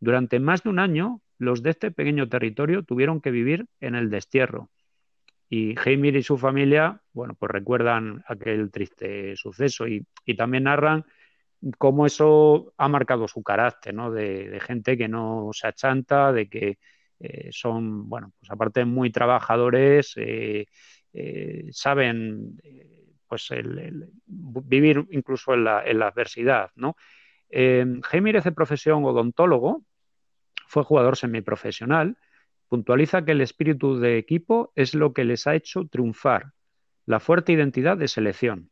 Speaker 1: Durante más de un año, los de este pequeño territorio tuvieron que vivir en el destierro. Y Heimir y su familia, bueno, pues recuerdan aquel triste suceso y, también narran cómo eso ha marcado su carácter, ¿no? De, gente que no se achanta, de que eh, son, bueno, pues aparte muy trabajadores, eh, eh, saben pues vivir incluso en la, en la adversidad, ¿no? Es de profesión odontólogo, fue jugador semiprofesional, puntualiza que el espíritu de equipo es lo que les ha hecho triunfar, la fuerte identidad de selección.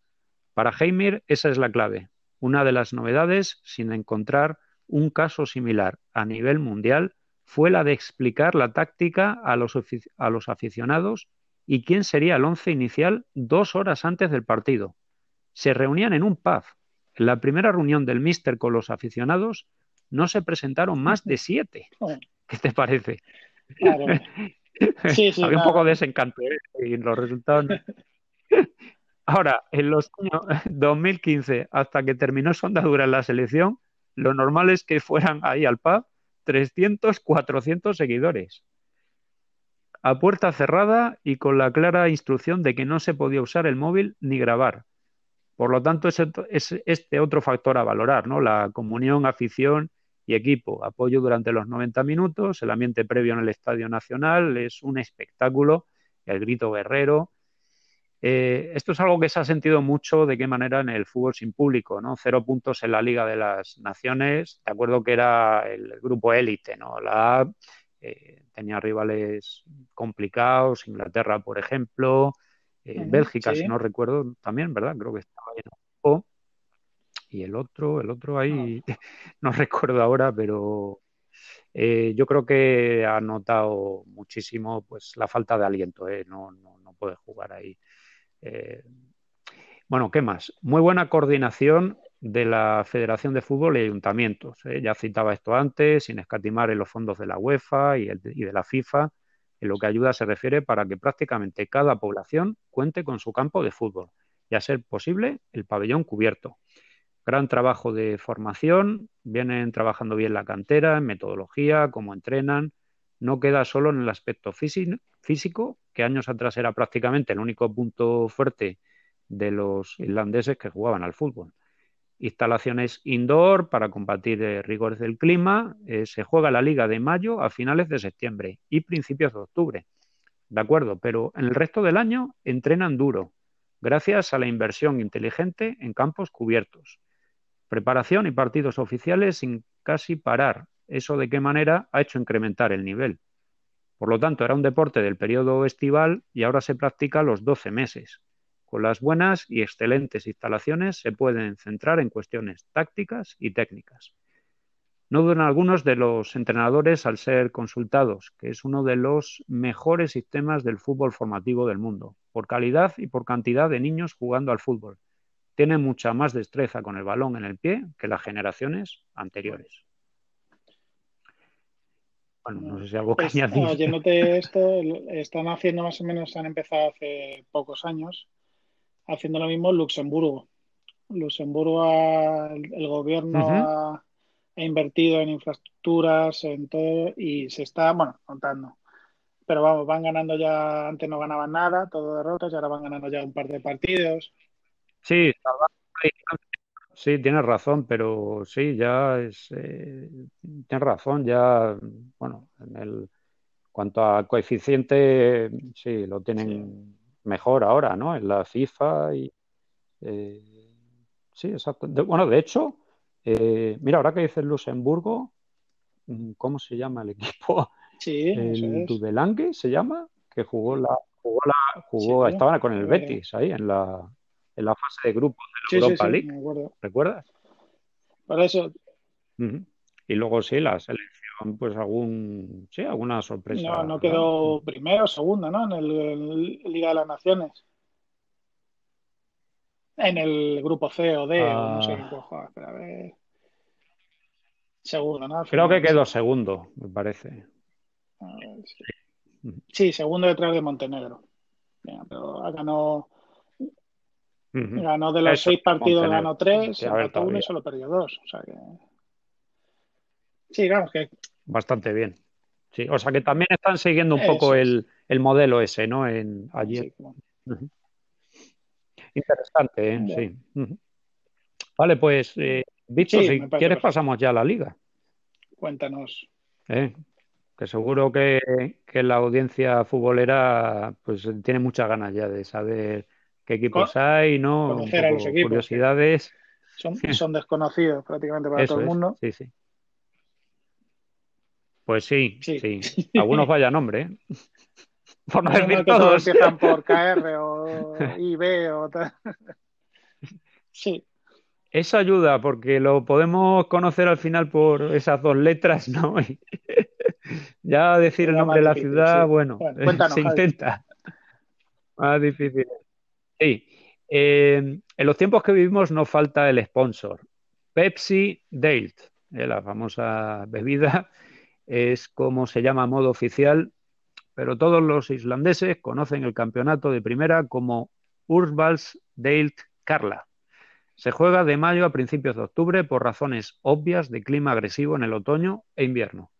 Speaker 1: Para Heimir esa es la clave, una de las novedades, sin encontrar un caso similar a nivel mundial, fue la de explicar la táctica a los, a los aficionados y quién sería el once inicial dos horas antes del partido. Se reunían en un pub. En la primera reunión del míster con los aficionados no se presentaron más de siete. <laughs> ¿Qué te parece? <laughs> Había un poco de desencanto ¿eh? y los resultados. <laughs> Ahora, en los años <laughs> 2015, hasta que terminó su andadura en la selección, lo normal es que fueran ahí al pub 300, 400 seguidores. A puerta cerrada y con la clara instrucción de que no se podía usar el móvil ni grabar. Por lo tanto, es, este otro factor a valorar, ¿no? La comunión, afición y equipo. Apoyo durante los 90 minutos, el ambiente previo en el Estadio Nacional es un espectáculo, el grito guerrero. Eh, esto es algo que se ha sentido mucho de qué manera en el fútbol sin público, ¿no? Cero puntos en la Liga de las Naciones, de acuerdo que era el grupo élite, ¿no? La eh, tenía rivales complicados, Inglaterra, por ejemplo, eh, Bélgica, si no recuerdo, también, ¿verdad? Creo que estaba en el grupo y el otro, el otro ahí, <laughs> no recuerdo ahora, pero eh, yo creo que ha notado muchísimo pues la falta de aliento, ¿eh? no, no, no, puede jugar ahí. Eh, bueno, ¿qué más? Muy buena coordinación de la Federación de Fútbol y Ayuntamientos. Ya citaba esto antes, sin escatimar en los fondos de la UEFA y, y de la FIFA, en lo que ayuda se refiere para que prácticamente cada población cuente con su campo de fútbol y a ser posible el pabellón cubierto. Gran trabajo de formación, vienen trabajando bien la cantera, en metodología, cómo entrenan. No queda solo en el aspecto físico, que años atrás era prácticamente el único punto fuerte de los irlandeses que jugaban al fútbol. Instalaciones indoor para combatir eh, rigores del clima. Eh, se juega la liga de mayo a finales de septiembre y principios de octubre. De acuerdo, pero en el resto del año entrenan duro, gracias a la inversión inteligente en campos cubiertos. Preparación y partidos oficiales sin casi parar. ¿Eso de qué manera ha hecho incrementar el nivel? Por lo tanto, era un deporte del periodo estival y ahora se practica los 12 meses. Con las buenas y excelentes instalaciones se pueden centrar en cuestiones tácticas y técnicas. No dudan algunos de los entrenadores al ser consultados, que es uno de los mejores sistemas del fútbol formativo del mundo, por calidad y por cantidad de niños jugando al fútbol tiene mucha más destreza con el balón en el pie que las generaciones anteriores.
Speaker 2: Bueno, no sé si algo que <laughs> pues, añadir. esto, están haciendo más o menos, han empezado hace pocos años, haciendo lo mismo en Luxemburgo. Luxemburgo, el, gobierno ha, invertido en infraestructuras, en todo, y se está, bueno, contando. Pero vamos, van ganando ya, antes no ganaban nada, todo derrotas, y ahora van ganando ya un par de partidos.
Speaker 1: Sí, sí, tienes razón, pero sí, ya es, eh, tienes razón, ya, bueno, en el cuanto a coeficiente, sí, lo tienen mejor ahora, ¿no? En la FIFA y eh, sí, exacto. bueno, de hecho, eh, mira, ahora que dices Luxemburgo, mm, ¿cómo se llama el <laughs> equipo?
Speaker 2: Sí,
Speaker 1: el Dudelangue se llama, que jugó la, jugó la, jugó, estaba con el Betis ahí en la en la fase de grupos de la Europa League. ¿Recuerdas?
Speaker 2: Para eso.
Speaker 1: Y luego sí, la selección, pues algún, sí, alguna sorpresa.
Speaker 2: No, no quedó primero o segundo, ¿no? En el, Liga de las Naciones. En el grupo C o D, o no sé ah. qué cojo, espera, a ver. Segundo, ¿no?
Speaker 1: Creo que quedó segundo, me parece.
Speaker 2: sí. segundo detrás de Montenegro. pero ganó, ganó de los seis partidos, ganó tres, empató uno y solo perdió dos. O sea que. Sí, vamos que.
Speaker 1: Bastante bien. Sí, o sea que también están siguiendo un poco el, el, modelo ese, ¿no? En allí. Interesante, ¿eh? Sí. Vale, pues, eh, si quieres pasamos ya a la liga.
Speaker 2: Cuéntanos.
Speaker 1: ¿Eh? Que seguro que, la audiencia futbolera pues tiene muchas ganas ya de saber qué equipos hay, ¿no?
Speaker 2: Conocer a los equipos.
Speaker 1: Curiosidades.
Speaker 2: Son, son desconocidos prácticamente para todo el mundo.
Speaker 1: Sí, sí. Pues sí, sí. <laughs> Algunos vaya nombre, ¿eh? <laughs>
Speaker 2: Por no, decir todos. empiezan por <laughs> KR o IB o tal. Sí.
Speaker 1: Eso ayuda porque lo podemos conocer al final por esas dos letras, ¿no? ya decir el nombre de la ciudad, bueno, se intenta. Más difícil. Sí. Eh, en los tiempos que vivimos nos falta el sponsor. Pepsi Date, eh, la famosa bebida, es como se llama a modo oficial, pero todos los islandeses conocen el campeonato de primera como Ursvals Deilt Karla. Se juega de mayo a principios de octubre por razones obvias de clima agresivo en el otoño e invierno.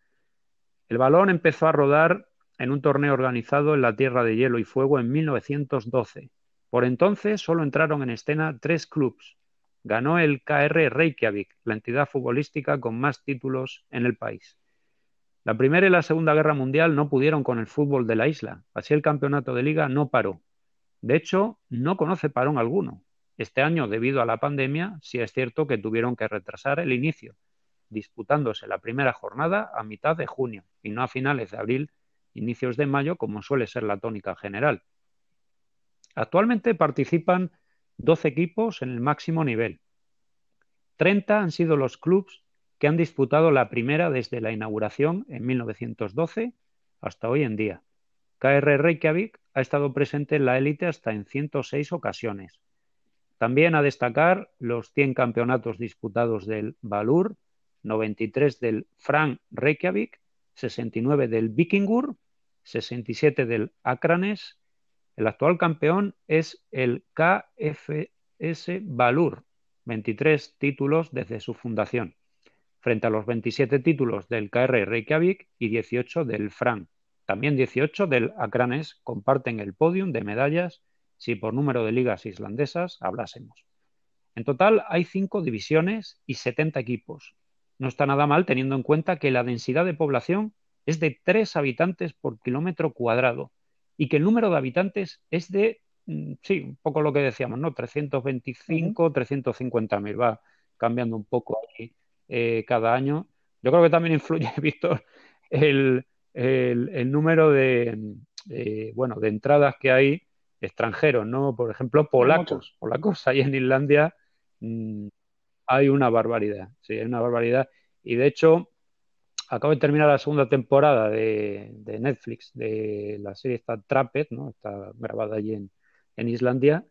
Speaker 1: El balón empezó a rodar en un torneo organizado en la Tierra de Hielo y Fuego en 1912. Por entonces solo entraron en escena tres clubes. Ganó el KR Reykjavik, la entidad futbolística con más títulos en el país. La Primera y la Segunda Guerra Mundial no pudieron con el fútbol de la isla, así el campeonato de liga no paró. De hecho, no conoce parón alguno. Este año, debido a la pandemia, sí es cierto que tuvieron que retrasar el inicio, disputándose la primera jornada a mitad de junio y no a finales de abril, inicios de mayo, como suele ser la tónica general. Actualmente participan 12 equipos en el máximo nivel. 30 han sido los clubes que han disputado la primera desde la inauguración en 1912 hasta hoy en día. KR Reykjavik ha estado presente en la élite hasta en 106 ocasiones, también a destacar los 100 campeonatos disputados del Valur, 93 del Frank Reykjavik, 69 del Vikingur, 67 del Akranes. El actual campeón es el KFS Valur, 23 títulos desde su fundación, frente a los 27 títulos del KR Reykjavik y 18 del Frank. También 18 del Akranes comparten el podium de medallas si por número de ligas islandesas hablásemos. En total hay cinco divisiones y 70 equipos. No está nada mal teniendo en cuenta que la densidad de población es de 3 habitantes por kilómetro cuadrado y que el número de habitantes es de, mm, sí, un poco lo que decíamos, ¿no? 325, 350 mil, va cambiando un poco aquí eh, cada año. Yo creo que también influye, <laughs> Víctor, el, número de, bueno, de entradas que hay extranjeros, ¿no? Por ejemplo, polacos. Polacos ahí en Islandia mm, hay una barbaridad, sí, hay una barbaridad. Y de hecho, acabo de terminar la segunda temporada de, Netflix de la serie está Trapped, ¿no? Está grabada allí en, Islandia.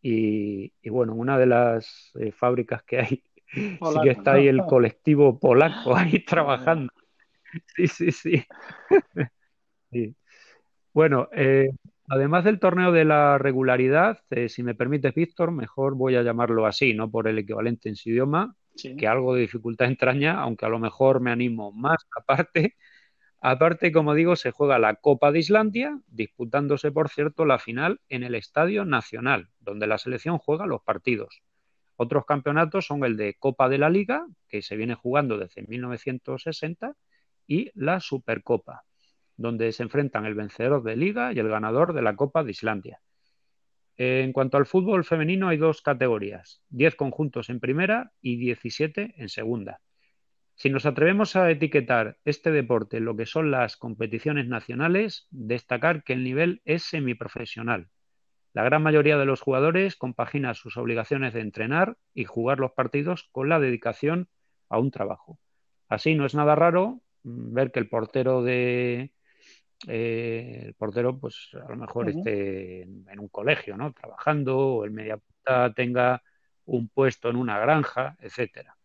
Speaker 1: Y, bueno, una de las eh, fábricas que hay, <laughs> sí que está ahí el colectivo polaco <laughs> ahí trabajando. Sí, sí, sí. <laughs> sí. Bueno, eh, Además del torneo de la regularidad, eh, si me permites, Víctor, mejor voy a llamarlo así, no por el equivalente en su idioma, que algo de dificultad entraña, aunque a lo mejor me animo más <laughs> aparte. Aparte, como digo, se juega la Copa de Islandia, disputándose, por cierto, la final en el Estadio Nacional, donde la selección juega los partidos. Otros campeonatos son el de Copa de la Liga, que se viene jugando desde 1960, y la Supercopa donde se enfrentan el vencedor de Liga y el ganador de la Copa de Islandia. En cuanto al fútbol femenino hay dos categorías, 10 conjuntos en primera y 17 en segunda. Si nos atrevemos a etiquetar este deporte lo que son las competiciones nacionales, destacar que el nivel es semiprofesional. La gran mayoría de los jugadores compagina sus obligaciones de entrenar y jugar los partidos con la dedicación a un trabajo. Así no es nada raro mm, ver que el portero de eh, el portero, pues a lo mejor esté en, un colegio, ¿no? Trabajando, o el mediapunta tenga un puesto en una granja, etcétera.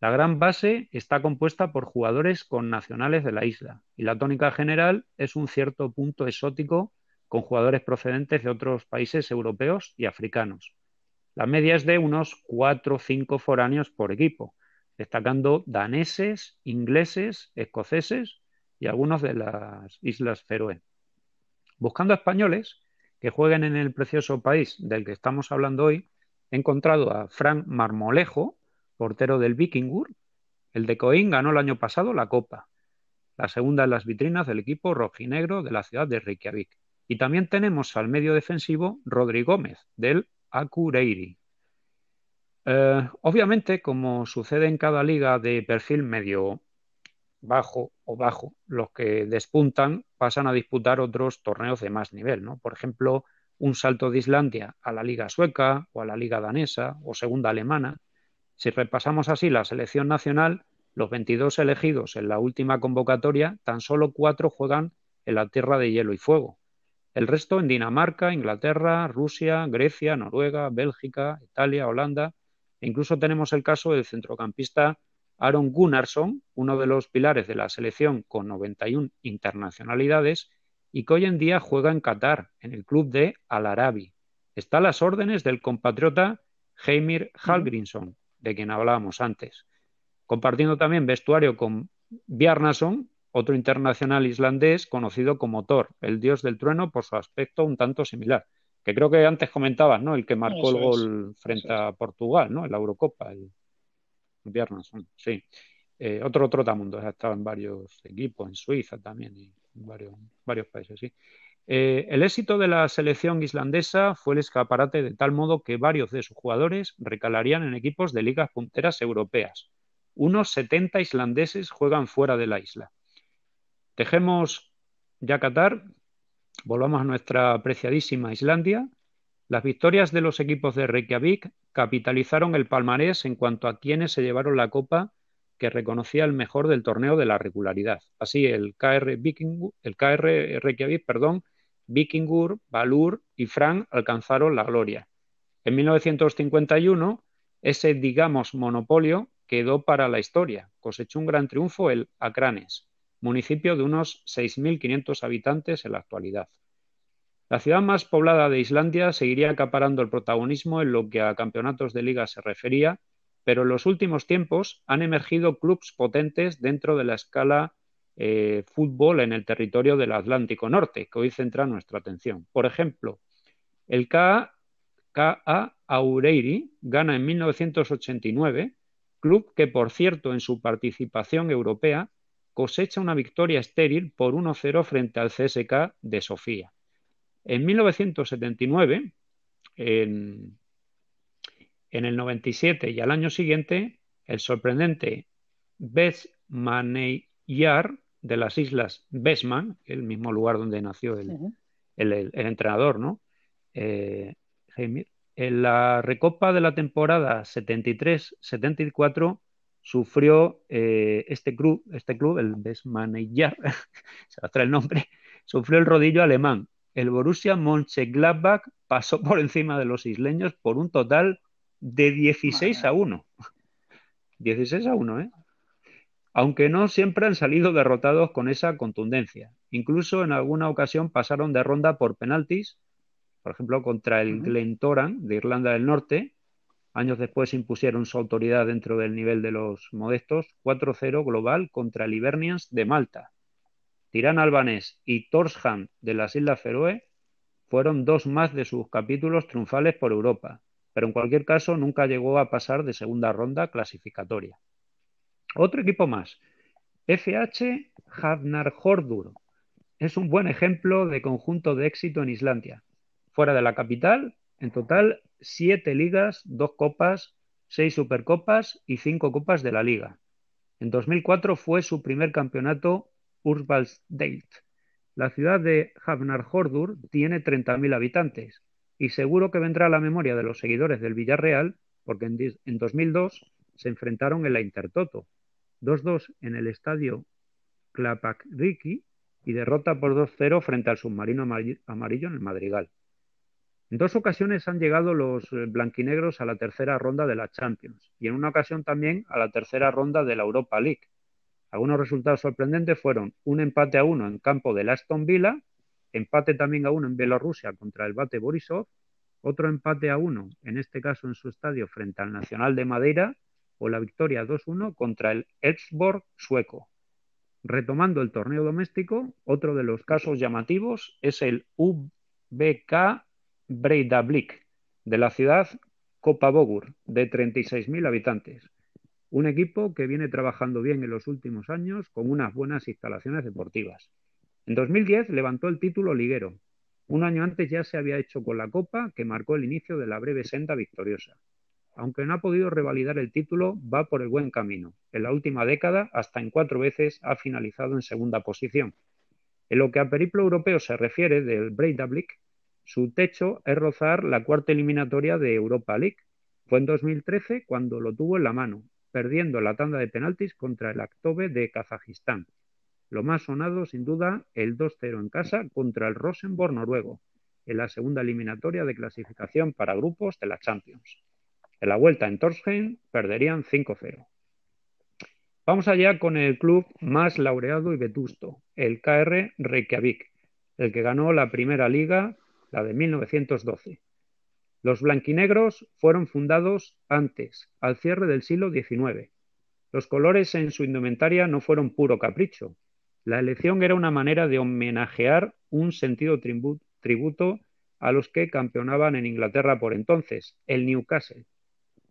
Speaker 1: La gran base está compuesta por jugadores con nacionales de la isla y la tónica general es un cierto punto exótico con jugadores procedentes de otros países europeos y africanos. La media es de unos 4 o 5 foráneos por equipo, destacando daneses, ingleses, escoceses y algunos de las Islas Feroe. Buscando españoles que jueguen en el precioso país del que estamos hablando hoy, he encontrado a Frank Marmolejo, portero del Vikingur. El de Coín ganó el año pasado la Copa, la segunda en las vitrinas del equipo rojinegro de la ciudad de Reykjavik. Y también tenemos al medio defensivo Rodri Gómez, del Akureyri. Eh, obviamente, como sucede en cada liga de perfil medio bajo bajo, los que despuntan pasan a disputar otros torneos de más nivel, ¿no? Por ejemplo, un salto de Islandia a la liga sueca o a la liga danesa o segunda alemana. Si repasamos así la selección nacional, los 22 elegidos en la última convocatoria, tan solo cuatro juegan en la tierra de hielo y fuego. El resto en Dinamarca, Inglaterra, Rusia, Grecia, Noruega, Bélgica, Italia, Holanda. E incluso tenemos el caso del centrocampista Aaron Gunnarsson, uno de los pilares de la selección con 91 internacionalidades y que hoy en día juega en Qatar, en el club de Al Arabi. Está a las órdenes del compatriota Heimir Hallgrímsson, de quien hablábamos antes, compartiendo también vestuario con Bjarnason, otro internacional islandés conocido como Thor, el dios del trueno por su aspecto un tanto similar. Que creo que antes comentabas, ¿no? El que marcó el gol frente a Portugal, ¿no? En la Eurocopa, el Sí. Eh, otro trotamundo, ha estado en varios equipos, en Suiza también y en varios, varios países, sí. Eh, el éxito de la selección islandesa fue el escaparate de tal modo que varios de sus jugadores recalarían en equipos de ligas punteras europeas. Unos 70 islandeses juegan fuera de la isla. Dejemos ya Qatar, volvamos a nuestra apreciadísima Islandia. Las victorias de los equipos de Reykjavik capitalizaron el palmarés en cuanto a quienes se llevaron la copa que reconocía el mejor del torneo de la regularidad. Así, el KR, el KR Reykjavik perdón, Vikingur, Valur y Fran alcanzaron la gloria. En 1951, ese, digamos, monopolio quedó para la historia. Cosechó un gran triunfo el Acranes, municipio de unos 6.500 habitantes en la actualidad. La ciudad más poblada de Islandia seguiría acaparando el protagonismo en lo que a campeonatos de liga se refería, pero en los últimos tiempos han emergido clubes potentes dentro de la escala eh, fútbol en el territorio del Atlántico Norte, que hoy centra nuestra atención. Por ejemplo, el KA, Aureiri gana en 1989, club que, por cierto, en su participación europea cosecha una victoria estéril por 1-0 frente al CSK de Sofía. En 1979, en, en el 97 y al año siguiente, el sorprendente Besmaneyar de las islas Besman, el mismo lugar donde nació el, entrenador, ¿no? Eh, en la recopa de la temporada 73-74 sufrió eh, este club, este club, el Besmaneyar, <laughs> se va a traer el nombre, sufrió el rodillo alemán. El Borussia Mönchengladbach pasó por encima de los isleños por un total de 16 a 1. 16 a 1, ¿eh? aunque no siempre han salido derrotados con esa contundencia. Incluso en alguna ocasión pasaron de ronda por penaltis, por ejemplo, contra el Glentoran de Irlanda del Norte. Años después impusieron su autoridad dentro del nivel de los modestos, 4-0 global contra el Hibernians de Malta. Tirán Albanés y Torsham de las Islas Feroe fueron dos más de sus capítulos triunfales por Europa, pero en cualquier caso nunca llegó a pasar de segunda ronda clasificatoria. Otro equipo más, FH Hafnarhordur. Es un buen ejemplo de conjunto de éxito en Islandia. Fuera de la capital, en total, siete ligas, dos copas, seis supercopas y cinco copas de la liga. En 2004 fue su primer campeonato Ursbalsdeild. La ciudad de Hafnarhordur tiene 30.000 habitantes Y seguro que vendrá a la memoria de los seguidores del Villarreal, porque en, 2002 se enfrentaron en la Intertoto, 2-2 en el estadio Clapac-Ricky y derrota por 2-0 frente al submarino amarillo en el Madrigal. En dos ocasiones han llegado los eh, blanquinegros a la tercera ronda de la Champions y en una ocasión también a la tercera ronda de la Europa League. Algunos resultados sorprendentes fueron un empate a uno en campo del Aston Villa, empate también a uno en Bielorrusia contra el Bate Borisov, otro empate a uno, en este caso en su estadio frente al Nacional de Madeira, o la victoria 2-1 contra el Elfsborg sueco. Retomando el torneo doméstico, otro de los casos llamativos es el UBK Breidablik, de la ciudad Bogur, de 36.000 habitantes. Un equipo que viene trabajando bien en los últimos años con unas buenas instalaciones deportivas. En 2010 levantó el título liguero. Un año antes ya se había hecho con la Copa, que marcó el inicio de la breve senda victoriosa. Aunque no ha podido revalidar el título, va por el buen camino. En la última década, hasta en cuatro veces ha finalizado en segunda posición. En lo que a periplo europeo se refiere del Breidablik, su techo es rozar la cuarta eliminatoria de Europa League. Fue en 2013 cuando lo tuvo en la mano, perdiendo la tanda de penaltis contra el Aktobe de Kazajistán. Lo más sonado, sin duda, el 2-0 en casa contra el Rosenborg noruego, en la segunda eliminatoria de clasificación para grupos de la Champions. En la vuelta en Torsheim perderían 5-0. Vamos allá con el club más laureado y vetusto, el KR Reykjavik, el que ganó la primera liga la de 1912. Los blanquinegros fueron fundados antes, al cierre del siglo XIX. Los colores en su indumentaria no fueron puro capricho. La elección era una manera de homenajear un sentido tributo a los que campeonaban en Inglaterra por entonces, el Newcastle.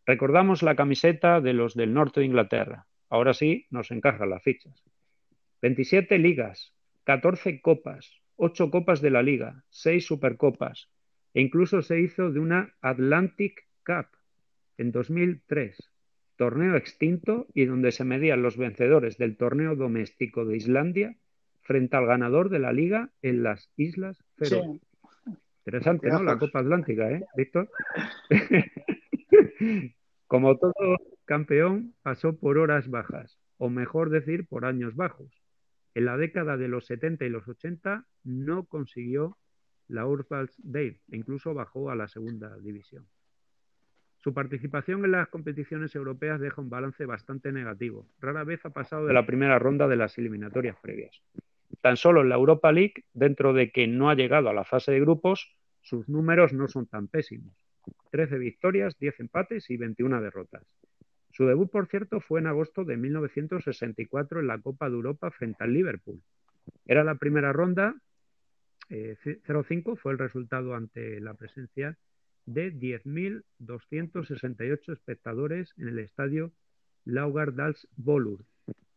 Speaker 1: Recordamos la camiseta de los del norte de Inglaterra. Ahora sí, nos encajan las fichas. 27 ligas, 14 copas, ocho copas de la liga, seis supercopas e incluso se hizo de una Atlantic Cup en 2003, torneo extinto y donde se medían los vencedores del torneo doméstico de Islandia frente al ganador de la liga en las Islas Feroe. Interesante, ¿no? La Copa Atlántica, ¿eh, Víctor? <laughs> Como todo campeón, pasó por horas bajas, o mejor decir, por años bajos. En la década de los 70 y los 80 no consiguió la Urfals Dave e incluso bajó a la segunda división. Su participación en las competiciones europeas deja un balance bastante negativo. Rara vez ha pasado de la primera ronda de las eliminatorias previas. Tan solo en la Europa League, dentro de que no ha llegado a la fase de grupos, sus números no son tan pésimos. 13 victorias, 10 empates y 21 derrotas. Su debut, por cierto, fue en agosto de 1964 en la Copa de Europa frente al Liverpool. Era la primera ronda, 0-5 eh, fue el resultado ante la presencia de 10.268 espectadores en el estadio Laugardals Bolur.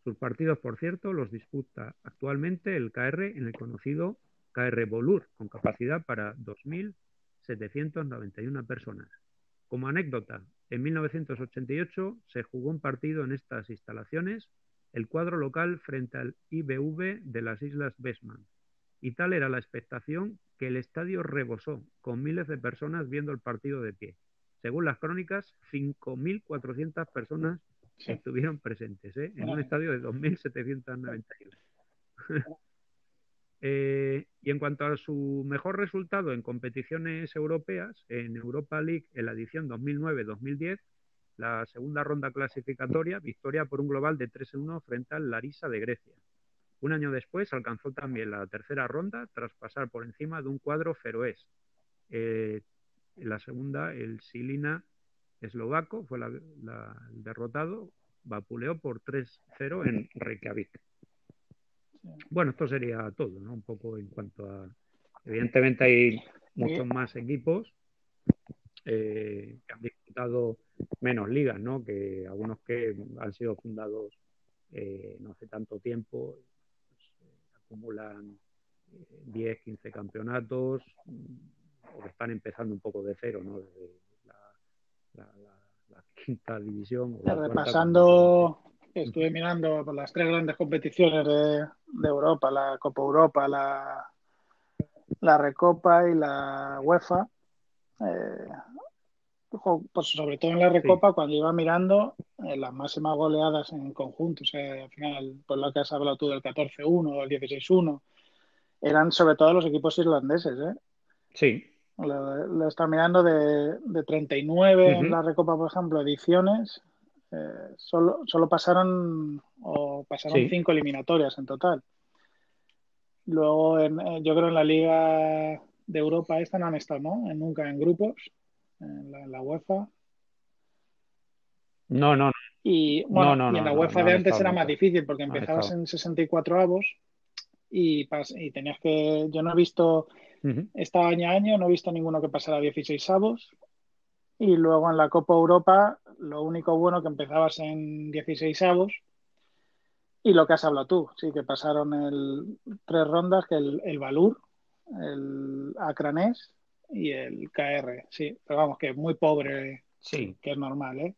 Speaker 1: Sus partidos, por cierto, los disputa actualmente el KR en el conocido KR Bolur, con capacidad para 2.791 personas. Como anécdota, en 1988 se jugó un partido en estas instalaciones, el cuadro local frente al IBV de las Islas Besman. Y tal era la expectación que el estadio rebosó, con miles de personas viendo el partido de pie. Según las crónicas, 5.400 personas estuvieron presentes ¿eh? en un estadio de 2.791. <laughs> Eh, y en cuanto a su mejor resultado en competiciones europeas, en Europa League en la edición 2009-2010, la segunda ronda clasificatoria, victoria por un global de 3-1 frente al Larisa de Grecia. Un año después alcanzó también la tercera ronda tras pasar por encima de un cuadro feroés. Eh, en la segunda, el Silina eslovaco fue el derrotado, vapuleó por 3-0 en Reykjavik. Bueno, esto sería todo, ¿no? Un poco en cuanto a... Evidentemente hay muchos más equipos eh, que han disputado menos ligas, ¿no? Que algunos que han sido fundados eh, no hace tanto tiempo, acumulan 10, 15 campeonatos, o que están empezando un poco de cero, ¿no? Desde la, <laughs> quinta división.
Speaker 2: repasando, estuve mirando las tres grandes competiciones de, de Europa, la Copa Europa, la, la Recopa y la UEFA. eh, pues sobre todo en la Recopa, cuando iba mirando eh, las máximas goleadas en conjunto, o sea, al final, por lo que has hablado tú del 14-1 o el 16-1, eran sobre todo los equipos irlandeses, ¿eh?
Speaker 1: Sí.
Speaker 2: Lo, está mirando de, de 39 en la Recopa, por ejemplo, ediciones, eh, solo, solo pasaron o pasaron cinco eliminatorias en total. Luego, en, eh, yo creo en la Liga de Europa esta no han estado, ¿no? Nunca en grupos, en la, UEFA.
Speaker 1: No, no,
Speaker 2: Y bueno, y en la UEFA de antes era más difícil porque empezabas en 64 avos y, y tenías que. Yo no he visto. Esta año a año no he visto ninguno que pasara a 16 avos. Y luego en la Copa Europa, lo único bueno que empezabas en 16 avos. Y lo que has hablado tú, sí, que pasaron el, tres rondas, que el, el Valur, el Acranés y el KR, sí, pero vamos, que es muy pobre,
Speaker 1: sí,
Speaker 2: que es normal, ¿eh?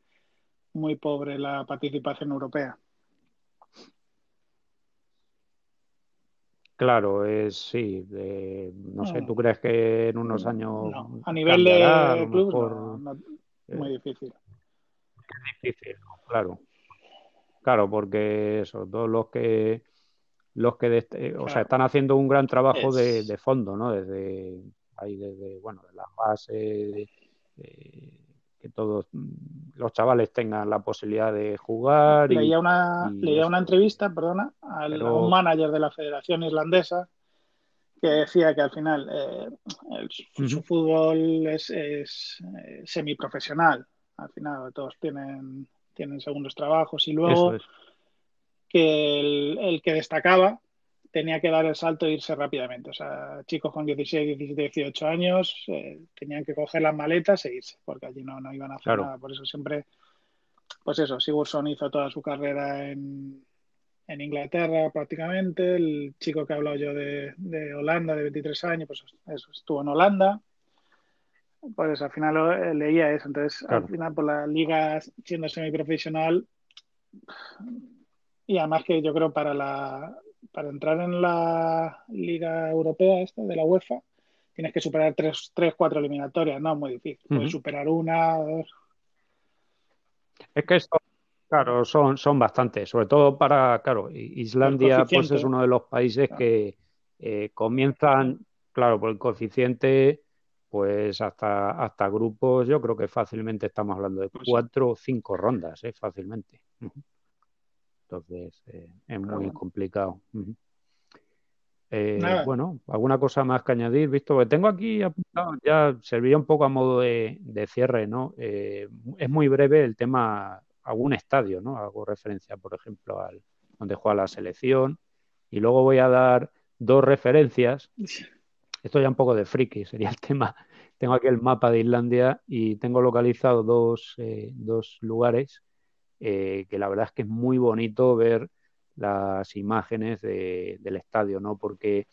Speaker 2: Muy pobre la participación europea.
Speaker 1: Claro, es sí. no sé, ¿tú crees que en unos años.
Speaker 2: a nivel de club, muy eh, difícil.
Speaker 1: Es difícil, claro. Claro, porque eso, todos los que los que este, o sea, están haciendo un gran trabajo de, de, fondo, ¿no? Desde ahí desde, bueno, de las bases, que todos los chavales tengan la posibilidad de jugar.
Speaker 2: Leía, una, leía una entrevista, perdona, al, a un manager de la Federación Irlandesa que decía que al final eh, su fútbol es, es eh, semiprofesional. Al final todos tienen, tienen segundos trabajos y luego que el, el, que destacaba tenía que dar el salto e irse rápidamente. O sea, chicos con 16, 17, 18 años eh, tenían que coger las maletas e irse, porque allí no, no iban a hacer nada. Por eso siempre, pues eso, Sigurdsson hizo toda su carrera en, en Inglaterra prácticamente. El chico que he hablado yo de, de, Holanda, de 23 años, pues eso, estuvo en Holanda. Pues al final lo, leía eso. Entonces, al final, por la liga siendo semiprofesional, y además que yo creo para la, para entrar en la Liga Europea esta de la UEFA tienes que superar tres, tres cuatro eliminatorias, no, muy difícil. Puedes superar una, dos.
Speaker 1: Es que esto, claro, son, son bastantes, sobre todo para, claro, Islandia pues es uno de los países que eh, comienzan, claro, por el coeficiente, pues hasta, hasta grupos, yo creo que fácilmente estamos hablando de pues cuatro o cinco rondas, eh, fácilmente. Entonces, eh, es muy complicado. Eh, bueno, alguna cosa más que añadir, visto que tengo aquí apuntado, ya serviría un poco a modo de, cierre, ¿no? Eh, es muy breve el tema, algún estadio, ¿no? Hago referencia, por ejemplo, al donde juega la selección, y luego voy a dar dos referencias. Esto ya un poco de friki, sería el tema. Tengo aquí el mapa de Islandia y tengo localizado dos, dos lugares eh, que la verdad es que es muy bonito ver las imágenes del estadio, ¿no? Porque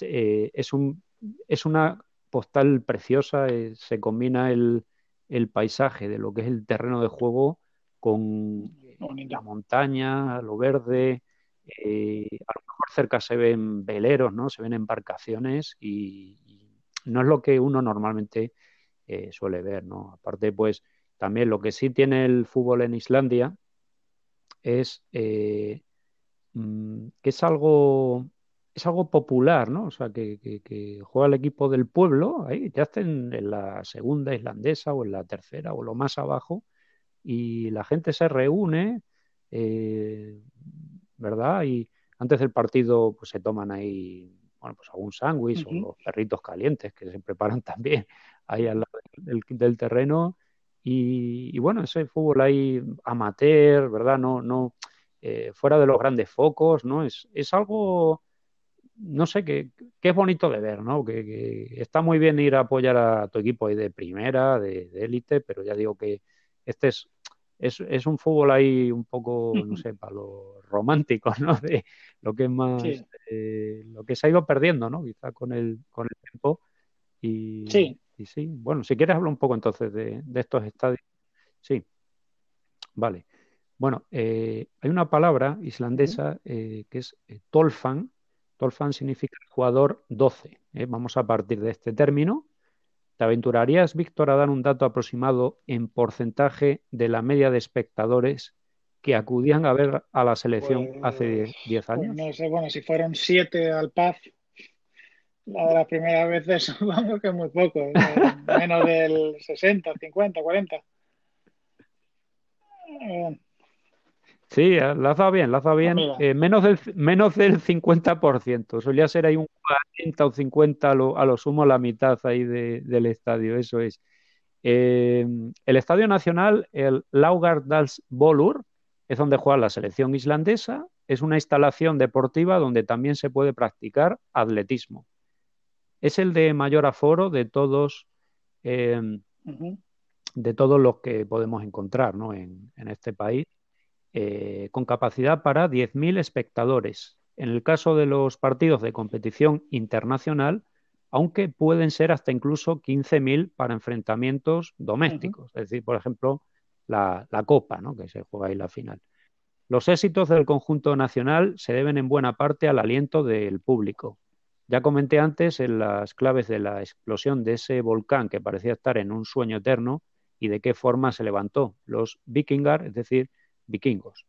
Speaker 1: eh, es, un, es una postal preciosa, eh, se combina el, el, paisaje de lo que es el terreno de juego con la montaña, lo verde. a lo mejor cerca se ven veleros, ¿no? Se ven embarcaciones y, y no es lo que uno normalmente suele ver, ¿no? Aparte, pues también lo que sí tiene el fútbol en Islandia es eh, mm, que es algo es algo popular, ¿no? O sea, que, juega el equipo del pueblo, ahí ya estén en la segunda islandesa o en la tercera o lo más abajo, y la gente se reúne, eh, ¿verdad? Y antes del partido, pues se toman ahí, bueno, pues algún sándwich o los perritos calientes que se preparan <laughs> también ahí al lado del terreno y, bueno, ese fútbol ahí amateur, ¿verdad? No, no, eh, fuera de los grandes focos, ¿no? Es, es algo, no sé, que, es bonito de ver, ¿no? Que, está muy bien ir a apoyar a tu equipo ahí de primera, de élite, pero ya digo que este es, es, es, un fútbol ahí un poco, no sé, para los románticos, <laughs> ¿no? De lo que es más, eh, lo que se ha ido perdiendo, ¿no? Quizá con el, con el tiempo. Y,
Speaker 2: sí.
Speaker 1: Y sí, bueno, si quieres hablar un poco entonces de, estos estadios. Sí, vale. Bueno, eh, hay una palabra islandesa eh, que es eh, tolfan. Tolfan significa jugador 12. Vamos a partir de este término ¿Te aventurarías, Víctor, a dar un dato aproximado en porcentaje de la media de espectadores que acudían a ver a la selección hace 10 pues, años?
Speaker 2: no sé, bueno, si fueron 7 al PAF, la de las primeras veces supongo que muy poco, ¿eh? menos del 60, 50, 40.
Speaker 1: Sí, eh, la bien, la bien. Eh, menos, del, menos del 50%. Solía ser ahí un 40 o 50 a lo, a lo sumo la mitad ahí del estadio, eso es. Eh, el Estadio Nacional, el Laugardals Bolur, es donde juega la selección islandesa. Es una instalación deportiva donde también se puede practicar atletismo. Es el de mayor aforo de todos, de todos los que podemos encontrar ¿no? en, en este país. Eh, con capacidad para 10.000 espectadores. En el caso de los partidos de competición internacional, aunque pueden ser hasta incluso 15.000 para enfrentamientos domésticos, es decir, por ejemplo, la, Copa, ¿no? que se juega ahí la final. Los éxitos del conjunto nacional se deben en buena parte al aliento del público. Ya comenté antes en las claves de la explosión de ese volcán que parecía estar en un sueño eterno y de qué forma se levantó. Los vikingar, es decir, vikingos.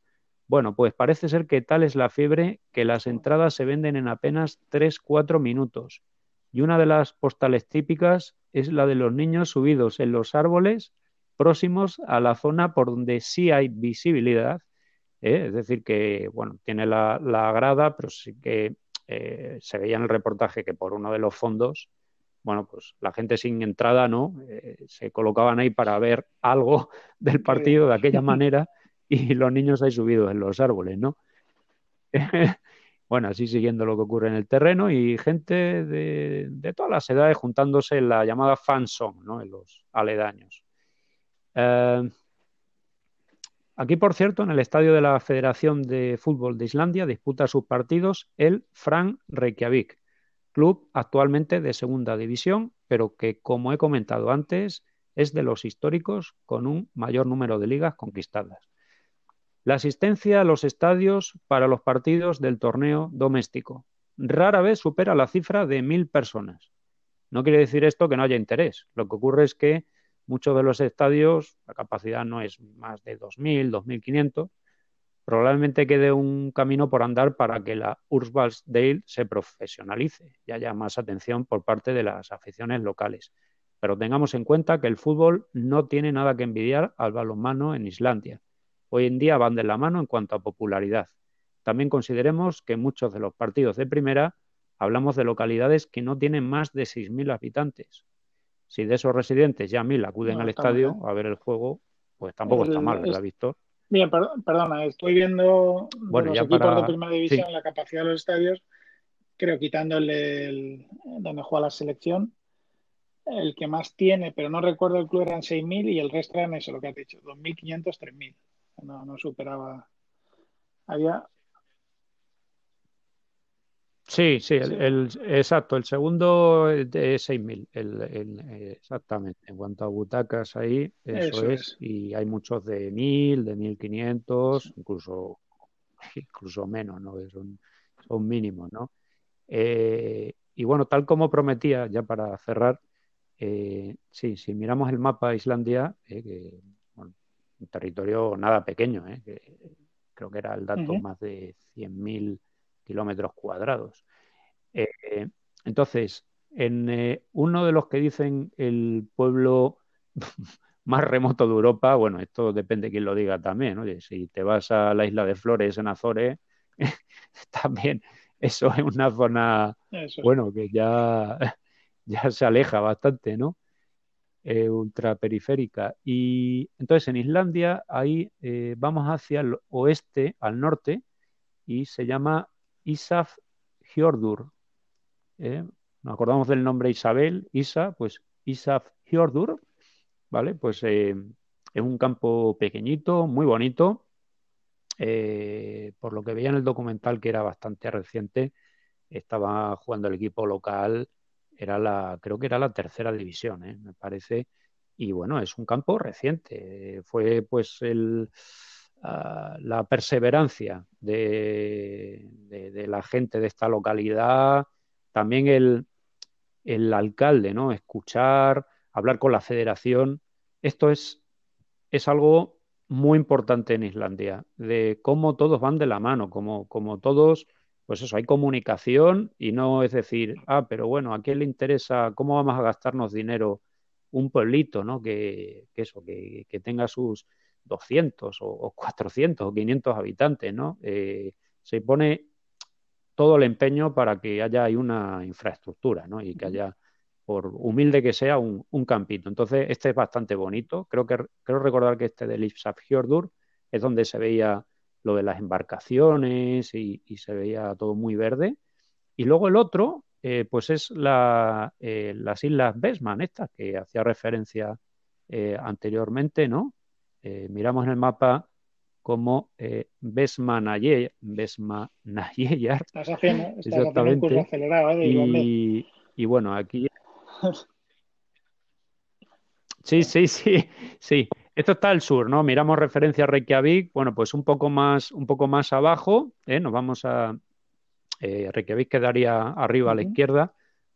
Speaker 1: Bueno, pues parece ser que tal es la fiebre que las entradas se venden en apenas 3-4 minutos. Y una de las postales típicas es la de los niños subidos en los árboles próximos a la zona por donde sí hay visibilidad. ¿eh? Es decir, que bueno, tiene la, grada, pero sí que eh, se veía en el reportaje que por uno de los fondos, bueno, pues la gente sin entrada, ¿no? Eh, se colocaban ahí para ver algo <laughs> del partido de aquella <laughs> manera y los niños ahí subidos en los árboles, ¿no? <laughs> bueno, así siguiendo lo que ocurre en el terreno y gente de, todas las edades juntándose en la llamada fan ¿no? En los aledaños. Eh, aquí, por cierto, en el estadio de la Federación de Fútbol de Islandia disputa sus partidos el Fran Reykjavik, club actualmente de segunda división, pero que, como he comentado antes, es de los históricos con un mayor número de ligas conquistadas. La asistencia a los estadios para los partidos del torneo doméstico rara vez supera la cifra de mil personas. No quiere decir esto que no haya interés. Lo que ocurre es que muchos de los estadios, la capacidad no es más de 2.000, 2.500. Probablemente quede un camino por andar para que la Dale se profesionalice y haya más atención por parte de las aficiones locales. Pero tengamos en cuenta que el fútbol no tiene nada que envidiar al balonmano en Islandia hoy en día van de la mano en cuanto a popularidad. También consideremos que muchos de los partidos de primera hablamos de localidades que no tienen más de 6.000 habitantes. Si de esos residentes ya 1.000 acuden al estadio a ver el juego, pues tampoco está mal, ¿verdad, Víctor?
Speaker 2: Bien, perdona, estoy viendo bueno, los equipos de primera división, la capacidad de los estadios, creo quitándole el, donde juega la selección, el que más tiene, pero no recuerdo el club eran 6.000 y el resto eran eso, lo que has dicho, 2.500, 3.000 no, no superaba. Había.
Speaker 1: Sí, sí, el, exacto, el segundo de 6.000, el, el, exactamente. En cuanto a butacas ahí, eso, es. Y hay muchos de 1.000, de 1.500, incluso, <laughs> incluso menos, ¿no? Son, son mínimos, ¿no? Eh, y bueno, tal como prometía, ya para cerrar, eh, sí, si miramos el mapa de Islandia, eh, que un territorio nada pequeño, ¿eh? creo que era el dato más de 100.000 kilómetros cuadrados. Eh, entonces, en eh, uno de los que dicen el pueblo <laughs> más remoto de Europa, bueno, esto depende de quién lo diga también, oye, si te vas a la isla de Flores en Azores, <laughs> también eso es una zona, bueno, que ya, <laughs> ya se aleja bastante, ¿no? eh, ultraperiférica. Y entonces en Islandia ahí eh, vamos hacia el oeste, al norte, y se llama Isaf Hjordur. ¿eh? Nos acordamos del nombre Isabel, Isa, pues Isaf Hjordur, ¿vale? Pues eh, es un campo pequeñito, muy bonito. por lo que veía en el documental, que era bastante reciente, estaba jugando el equipo local era la, creo que era la tercera división, ¿eh? me parece. Y bueno, es un campo reciente. Fue pues el, la perseverancia de, de, la gente de esta localidad, también el, el alcalde, ¿no? Escuchar hablar con la federación. Esto es, es algo muy importante en Islandia, de cómo todos van de la mano, como, como todos, pues eso, hay comunicación y no es decir, ah, pero bueno, ¿a quién le interesa cómo vamos a gastarnos dinero un pueblito, ¿no? Que, eso, que, tenga sus 200 o, 400 o 500 habitantes, ¿no? Eh, se pone todo el empeño para que haya ahí una infraestructura, ¿no? Y que haya por humilde que sea, un, campito. Entonces, este es bastante bonito. Creo que creo recordar que este de Lipsafjordur es donde se veía lo de las embarcaciones y, se veía todo muy verde. Y luego el otro, eh, pues es la, eh, las Islas Besman, estas que hacía referencia eh, anteriormente, ¿no? Miramos en el mapa como eh, Besmanayeyar. <laughs>
Speaker 2: Estás haciendo, estás haciendo un acelerado,
Speaker 1: y, y bueno, aquí <laughs> Sí, sí, sí, sí. Esto está al sur, ¿no? Miramos referencia a Reykjavik, bueno, pues un poco más, un poco más abajo, ¿eh? nos vamos a eh, Reykjavik quedaría arriba a la izquierda,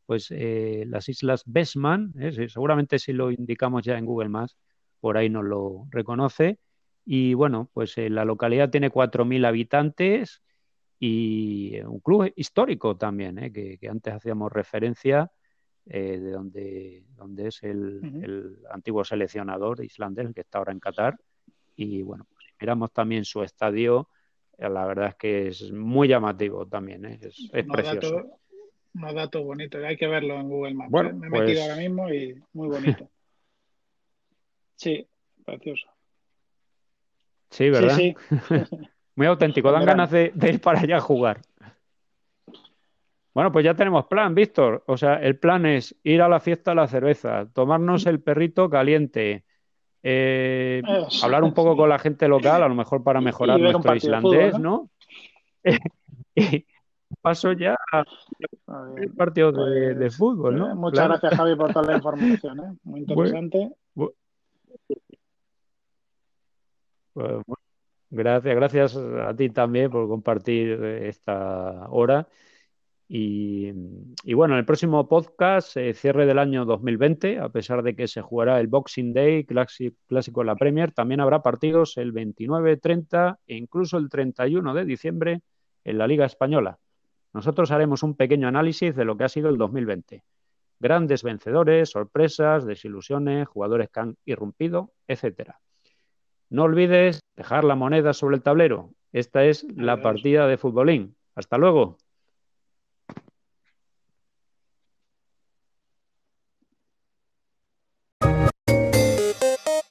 Speaker 1: pues eh, las islas Besman, ¿eh? seguramente si lo indicamos ya en Google Maps, por ahí nos lo reconoce. Y bueno, pues la localidad tiene 4.000 habitantes y un club histórico también, que, que antes hacíamos referencia eh, de donde, donde es el, antiguo seleccionador islandés, el que está ahora en Qatar. Y bueno, pues, miramos también su estadio, eh, la verdad es que es muy llamativo también, ¿eh? es, precioso.
Speaker 2: unos datos bonitos, hay que verlo en Google Maps. Me he metido pues ahora mismo y muy bonito. Sí, precioso.
Speaker 1: Sí, ¿verdad? <laughs> muy auténtico, dan ganas de, de ir para allá a jugar. Bueno, pues ya tenemos plan, Víctor. O sea, el plan es ir a la fiesta de la cerveza, tomarnos el perrito caliente, eh, hablar un poco con la gente local, a lo mejor para mejorar nuestro islandés, ¿no? <laughs> y paso ya al partido de, pues, fútbol, ¿no?
Speaker 2: Muchas gracias, Javi, por toda la <laughs> información, ¿eh? Muy interesante.
Speaker 1: Pues, gracias, gracias a ti también por compartir esta hora. Y, bueno, en el próximo podcast, eh, cierre del año 2020, a pesar de que se jugará el Boxing Day clásico, en la Premier, también habrá partidos el 29, 30 e incluso el 31 de diciembre en la Liga Española. Nosotros haremos un pequeño análisis de lo que ha sido el 2020. Grandes vencedores, sorpresas, desilusiones, jugadores que han irrumpido, etcétera. No olvides dejar la moneda sobre el tablero. Esta es la partida de futbolín. Hasta luego.